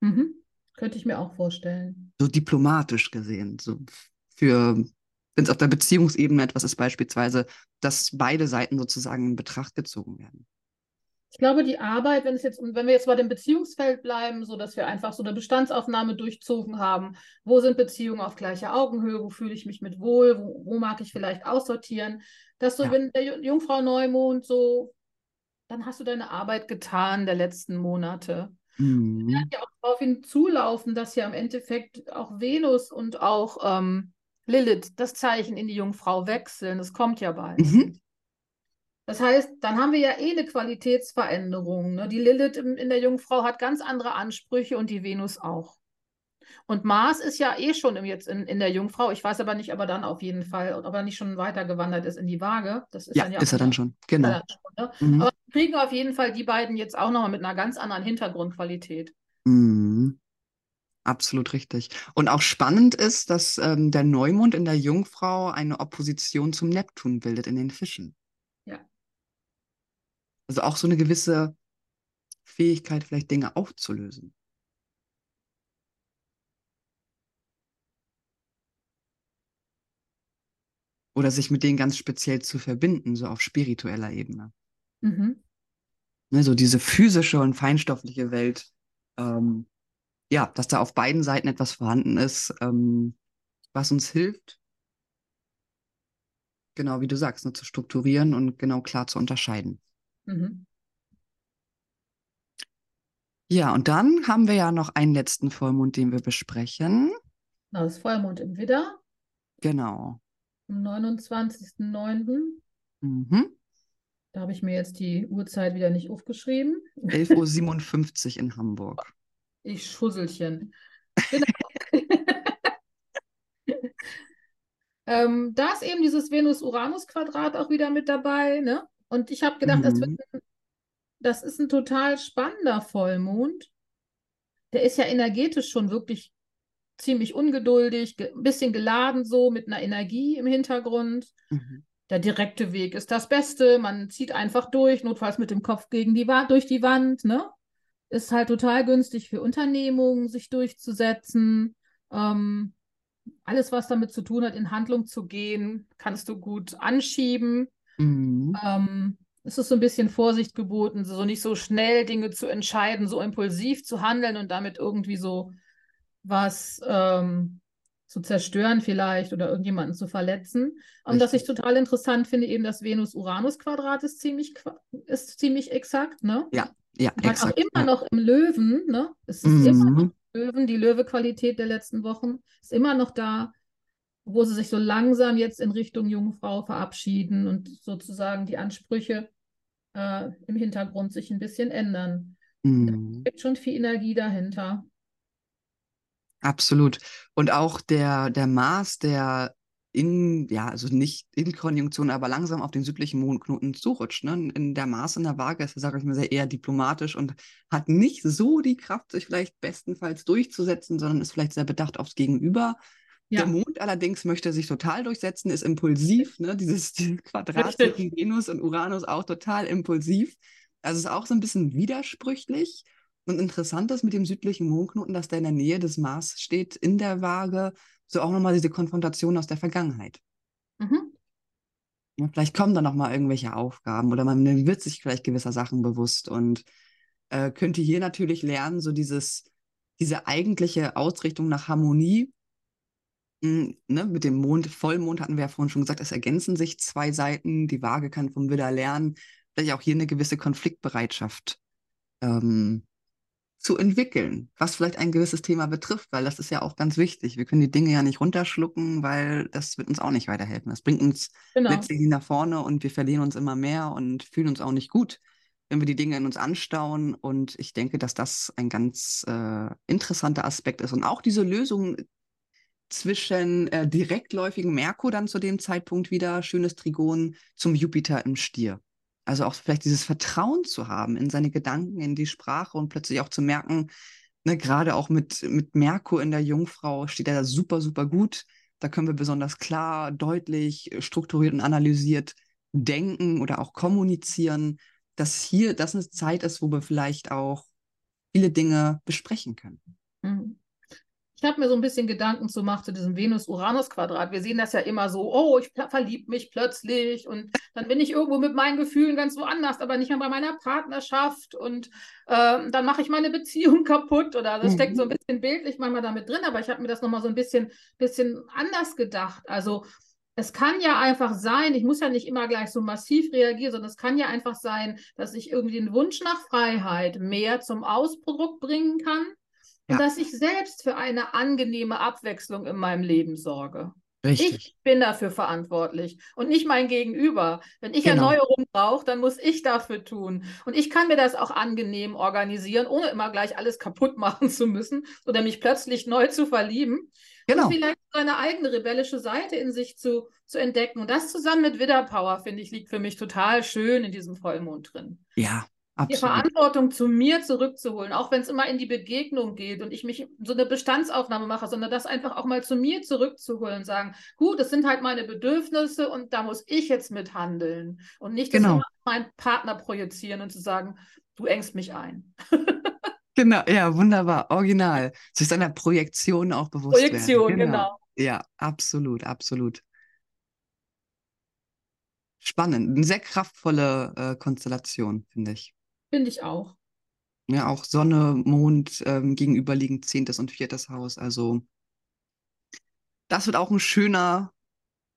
Mhm. Könnte ich mir auch vorstellen. So diplomatisch gesehen. So für, wenn es auf der Beziehungsebene etwas ist, beispielsweise, dass beide Seiten sozusagen in Betracht gezogen werden. Ich glaube, die Arbeit, wenn es jetzt, wenn wir jetzt bei dem Beziehungsfeld bleiben, so dass wir einfach so eine Bestandsaufnahme durchzogen haben, wo sind Beziehungen auf gleicher Augenhöhe, wo fühle ich mich mit wohl, wo, wo mag ich vielleicht aussortieren, dass so, ja. wenn der Jungfrau Neumond so, dann hast du deine Arbeit getan der letzten Monate. Mhm. Wir werden ja auch darauf hinzulaufen, dass ja im Endeffekt auch Venus und auch ähm, Lilith das Zeichen in die Jungfrau wechseln. Das kommt ja bald. Mhm. Das heißt, dann haben wir ja eh eine Qualitätsveränderung. Ne? Die Lilith in der Jungfrau hat ganz andere Ansprüche und die Venus auch. Und Mars ist ja eh schon im, jetzt in, in der Jungfrau. Ich weiß aber nicht, ob er dann auf jeden Fall, ob er nicht schon weiter gewandert ist in die Waage. Das ist Ja, dann ja ist er dann schon. Genau. Ja, schon, ne? Mhm. Aber wir kriegen auf jeden Fall die beiden jetzt auch nochmal mit einer ganz anderen Hintergrundqualität. Mhm. Absolut richtig. Und auch spannend ist, dass ähm, der Neumond in der Jungfrau eine Opposition zum Neptun bildet in den Fischen. Ja. Also auch so eine gewisse Fähigkeit, vielleicht Dinge aufzulösen. Oder sich mit denen ganz speziell zu verbinden, so auf spiritueller Ebene. Mhm. Ne, so diese physische und feinstoffliche Welt. Ähm, ja, dass da auf beiden Seiten etwas vorhanden ist, ähm, was uns hilft, genau wie du sagst, ne, zu strukturieren und genau klar zu unterscheiden. Mhm. Ja, und dann haben wir ja noch einen letzten Vollmond, den wir besprechen. Das Vollmond im Widder Genau. Am 29.09. Mhm. Da habe ich mir jetzt die Uhrzeit wieder nicht aufgeschrieben. 11.57 Uhr in Hamburg. Ich Schusselchen. Genau. ähm, da ist eben dieses Venus-Uranus-Quadrat auch wieder mit dabei, ne? Und ich habe gedacht, das wird Mhm. das ist ein total spannender Vollmond. Der ist ja energetisch schon wirklich ziemlich ungeduldig, ge- ein bisschen geladen so mit einer Energie im Hintergrund. Mhm. Der direkte Weg ist das Beste. Man zieht einfach durch, notfalls mit dem Kopf gegen die Wand, durch die Wand, ne? Ist halt total günstig für Unternehmungen, sich durchzusetzen. Ähm, alles, was damit zu tun hat, in Handlung zu gehen, kannst du gut anschieben. Mhm. Ähm, es ist so ein bisschen Vorsicht geboten, so nicht so schnell Dinge zu entscheiden, so impulsiv zu handeln und damit irgendwie so was ähm, zu zerstören vielleicht oder irgendjemanden zu verletzen. Und was ich total interessant finde, eben das Venus-Uranus-Quadrat ist ziemlich, ist ziemlich exakt, ne? Ja, ja, Man auch exakt. immer Ja. noch im Löwen, ne? Es ist immer noch Mhm. Löwen, die Löwe-Qualität der letzten Wochen ist immer noch da, wo sie sich so langsam jetzt in Richtung Jungfrau verabschieden und sozusagen die Ansprüche äh, im Hintergrund sich ein bisschen ändern. Da Mhm. steckt schon viel Energie dahinter. Absolut. Und auch der, der Mars, der in, ja, also nicht in Konjunktion, aber langsam auf den südlichen Mondknoten zurutscht. Ne? In der Mars in der Waage ist, sage ich mal, sehr eher diplomatisch und hat nicht so die Kraft, sich vielleicht bestenfalls durchzusetzen, sondern ist vielleicht sehr bedacht aufs Gegenüber. Der Ja, Mond allerdings möchte sich total durchsetzen, ist impulsiv, ne? Dieses, dieses Quadrat zwischen Venus und Uranus auch total impulsiv. Also ist auch so ein bisschen widersprüchlich. Und interessant ist mit dem südlichen Mondknoten, dass der in der Nähe des Mars steht, in der Waage, so auch nochmal diese Konfrontation aus der Vergangenheit. mhm. Ja, vielleicht kommen da nochmal irgendwelche Aufgaben oder man wird sich vielleicht gewisser Sachen bewusst und äh, könnte hier natürlich lernen, so dieses, diese eigentliche Ausrichtung nach Harmonie. mh, Ne, mit dem Mond, Vollmond hatten wir ja vorhin schon gesagt, es ergänzen sich zwei Seiten. Die Waage kann vom Widder lernen, vielleicht auch hier eine gewisse Konfliktbereitschaft ähm, zu entwickeln, was vielleicht ein gewisses Thema betrifft, weil das ist ja auch ganz wichtig. Wir können die Dinge ja nicht runterschlucken, weil das wird uns auch nicht weiterhelfen. Das bringt uns Genau. letztlich nach vorne und wir verlieren uns immer mehr und fühlen uns auch nicht gut, wenn wir die Dinge in uns anstauen. Und ich denke, dass das ein ganz äh, interessanter Aspekt ist. Und auch diese Lösung zwischen äh, direktläufigen Merkur dann zu dem Zeitpunkt wieder, schönes Trigon, zum Jupiter im Stier. Also auch vielleicht dieses Vertrauen zu haben in seine Gedanken, in die Sprache und plötzlich auch zu merken, ne, gerade auch mit, mit Merkur in der Jungfrau steht er da super, super gut. Da können wir besonders klar, deutlich, strukturiert und analysiert denken oder auch kommunizieren, dass hier das eine Zeit ist, wo wir vielleicht auch viele Dinge besprechen können. Mhm. Ich habe mir so ein bisschen Gedanken zu machen zu diesem Venus-Uranus-Quadrat. Wir sehen das ja immer so, oh, ich verliebe mich plötzlich und dann bin ich irgendwo mit meinen Gefühlen ganz woanders, aber nicht mehr bei meiner Partnerschaft und äh, dann mache ich meine Beziehung kaputt oder das steckt so ein bisschen bildlich manchmal damit drin, aber ich habe mir das nochmal so ein bisschen, bisschen anders gedacht. Also es kann ja einfach sein, ich muss ja nicht immer gleich so massiv reagieren, sondern es kann ja einfach sein, dass ich irgendwie den Wunsch nach Freiheit mehr zum Ausdruck bringen kann und Ja. dass ich selbst für eine angenehme Abwechslung in meinem Leben sorge. Richtig. Ich bin dafür verantwortlich und nicht mein Gegenüber. Wenn ich genau. Erneuerung brauche, dann muss ich dafür tun. Und ich kann mir das auch angenehm organisieren, ohne immer gleich alles kaputt machen zu müssen oder mich plötzlich neu zu verlieben. Genau. Und vielleicht seine eigene rebellische Seite in sich zu, zu entdecken. Und das zusammen mit Widderpower, finde ich, liegt für mich total schön in diesem Vollmond drin. Ja, Absolut. die Verantwortung zu mir zurückzuholen, auch wenn es immer in die Begegnung geht und ich mich so eine Bestandsaufnahme mache, sondern das einfach auch mal zu mir zurückzuholen und sagen, gut, das sind halt meine Bedürfnisse und da muss ich jetzt mithandeln und nicht das genau. immer meinen Partner projizieren und zu sagen, du engst mich ein. genau, ja, wunderbar, original. Sich seiner Projektion auch bewusst Projektion, werden. Genau. genau. Ja, absolut, absolut. Spannend, eine sehr kraftvolle äh, Konstellation, finde ich. Finde ich auch. Ja, auch Sonne, Mond ähm, gegenüberliegend zehntes und viertes Haus. Also das wird auch ein schöner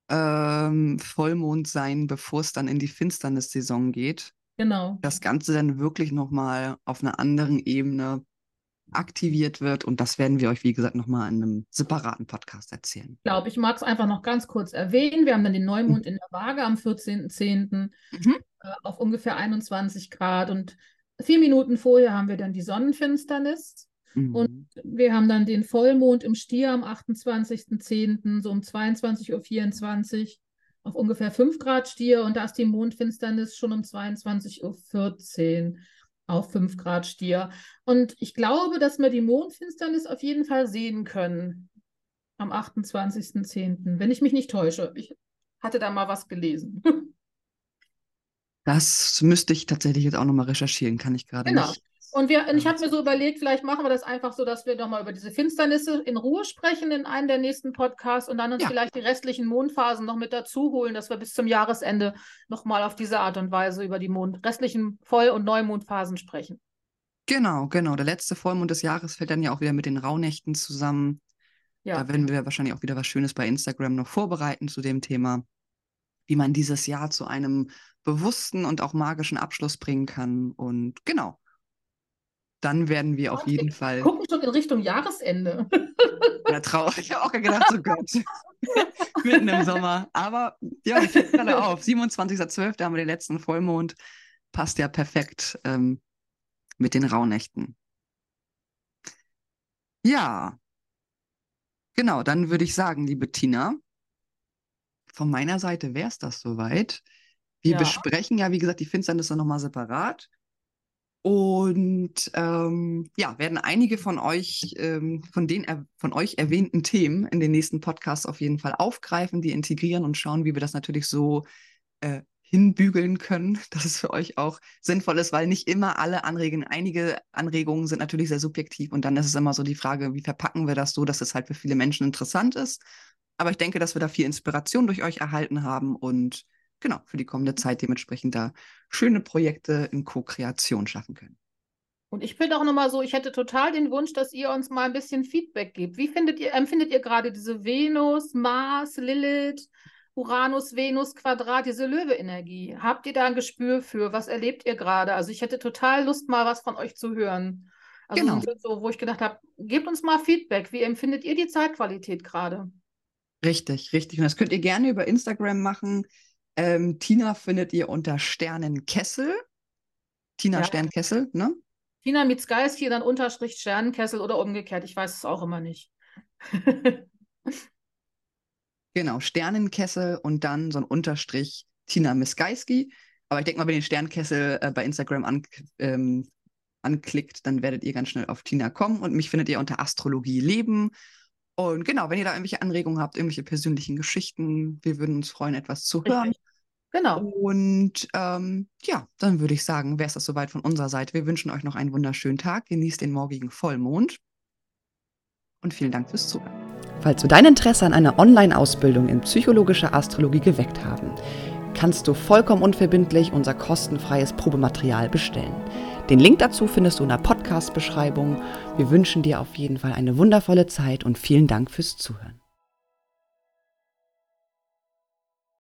ähm, Vollmond sein, bevor es dann in die Finsternissaison geht. Genau. Das Ganze dann wirklich nochmal auf einer anderen Ebene aktiviert wird. Und das werden wir euch, wie gesagt, nochmal in einem separaten Podcast erzählen. Ich glaube, ich mag es einfach noch ganz kurz erwähnen. Wir haben dann den Neumond mhm. in der Waage am 14.10. Mhm. Äh, auf ungefähr 21 Grad. Und vier Minuten vorher haben wir dann die Sonnenfinsternis. Mhm. Und wir haben dann den Vollmond im Stier am 28.10., so um 22.24 Uhr auf ungefähr 5 Grad Stier. Und da ist die Mondfinsternis schon um 22.14 Uhr auf 5 Grad Stier. Und ich glaube, dass wir die Mondfinsternis auf jeden Fall sehen können am 28.10., wenn ich mich nicht täusche. Ich hatte da mal was gelesen. Das müsste ich tatsächlich jetzt auch nochmal recherchieren, kann ich gerade genau. nicht. Und wir, ich habe mir so überlegt, vielleicht machen wir das einfach so, dass wir nochmal über diese Finsternisse in Ruhe sprechen in einem der nächsten Podcasts und dann uns ja. vielleicht die restlichen Mondphasen noch mit dazu holen, dass wir bis zum Jahresende nochmal auf diese Art und Weise über die Mond, restlichen Voll- und Neumondphasen sprechen. Genau, genau. Der letzte Vollmond des Jahres fällt dann ja auch wieder mit den Rauhnächten zusammen. Ja. Da werden wir wahrscheinlich auch wieder was Schönes bei Instagram noch vorbereiten zu dem Thema, wie man dieses Jahr zu einem bewussten und auch magischen Abschluss bringen kann. Und genau, dann werden wir auf jeden Fall. Gucken schon in Richtung Jahresende. Ja, traurig. Ich habe auch gedacht, oh Gott. Mitten im Sommer. Aber ja, ich gerade auf. 27.12. haben wir den letzten Vollmond. Passt ja perfekt ähm, mit den Rauhnächten. Ja. Genau, dann würde ich sagen, liebe Tina, von meiner Seite wäre es das soweit. Wir ja. besprechen ja, wie gesagt, die Finsternisse nochmal separat. Und ähm, ja, werden einige von euch, ähm, von den er von euch erwähnten Themen in den nächsten Podcasts auf jeden Fall aufgreifen, die integrieren und schauen, wie wir das natürlich so äh, hinbügeln können, dass es für euch auch sinnvoll ist, weil nicht immer alle Anregungen, einige Anregungen sind natürlich sehr subjektiv und dann ist es immer so die Frage, wie verpacken wir das so, dass es halt für viele Menschen interessant ist. Aber ich denke, dass wir da viel Inspiration durch euch erhalten haben und genau, für die kommende Zeit dementsprechend da schöne Projekte in Co-Kreation schaffen können. Und ich finde auch nochmal so, ich hätte total den Wunsch, dass ihr uns mal ein bisschen Feedback gebt. Wie findet ihr, empfindet ihr gerade diese Venus, Mars, Lilith, Uranus, Venus, Quadrat, diese Löwe-Energie? Habt ihr da ein Gespür für? Was erlebt ihr gerade? Also ich hätte total Lust, mal was von euch zu hören. Also genau. so, wo ich gedacht habe, gebt uns mal Feedback. Wie empfindet ihr die Zeitqualität gerade? Richtig, richtig. Und das könnt ihr gerne über Instagram machen. Ähm, Tina findet ihr unter Sternenkessel. Tina ja. Sternkessel, ne? Tina mit Skyski, dann Unterstrich Sternenkessel oder umgekehrt. Ich weiß es auch immer nicht. genau, Sternenkessel und dann so ein Unterstrich Tina Miskaiski. Aber ich denke mal, wenn ihr den Sternkessel äh, bei Instagram an, ähm, anklickt, dann werdet ihr ganz schnell auf Tina kommen und mich findet ihr unter Astrologie Leben. Und genau, wenn ihr da irgendwelche Anregungen habt, irgendwelche persönlichen Geschichten, wir würden uns freuen, etwas zu hören. Genau. Und ähm, ja, dann würde ich sagen, wäre es das soweit von unserer Seite. Wir wünschen euch noch einen wunderschönen Tag. Genießt den morgigen Vollmond. Und vielen Dank fürs Zuhören. Falls du dein Interesse an einer Online-Ausbildung in psychologischer Astrologie geweckt haben, kannst du vollkommen unverbindlich unser kostenfreies Probematerial bestellen. Den Link dazu findest du in der Podcast-Beschreibung. Wir wünschen dir auf jeden Fall eine wundervolle Zeit und vielen Dank fürs Zuhören.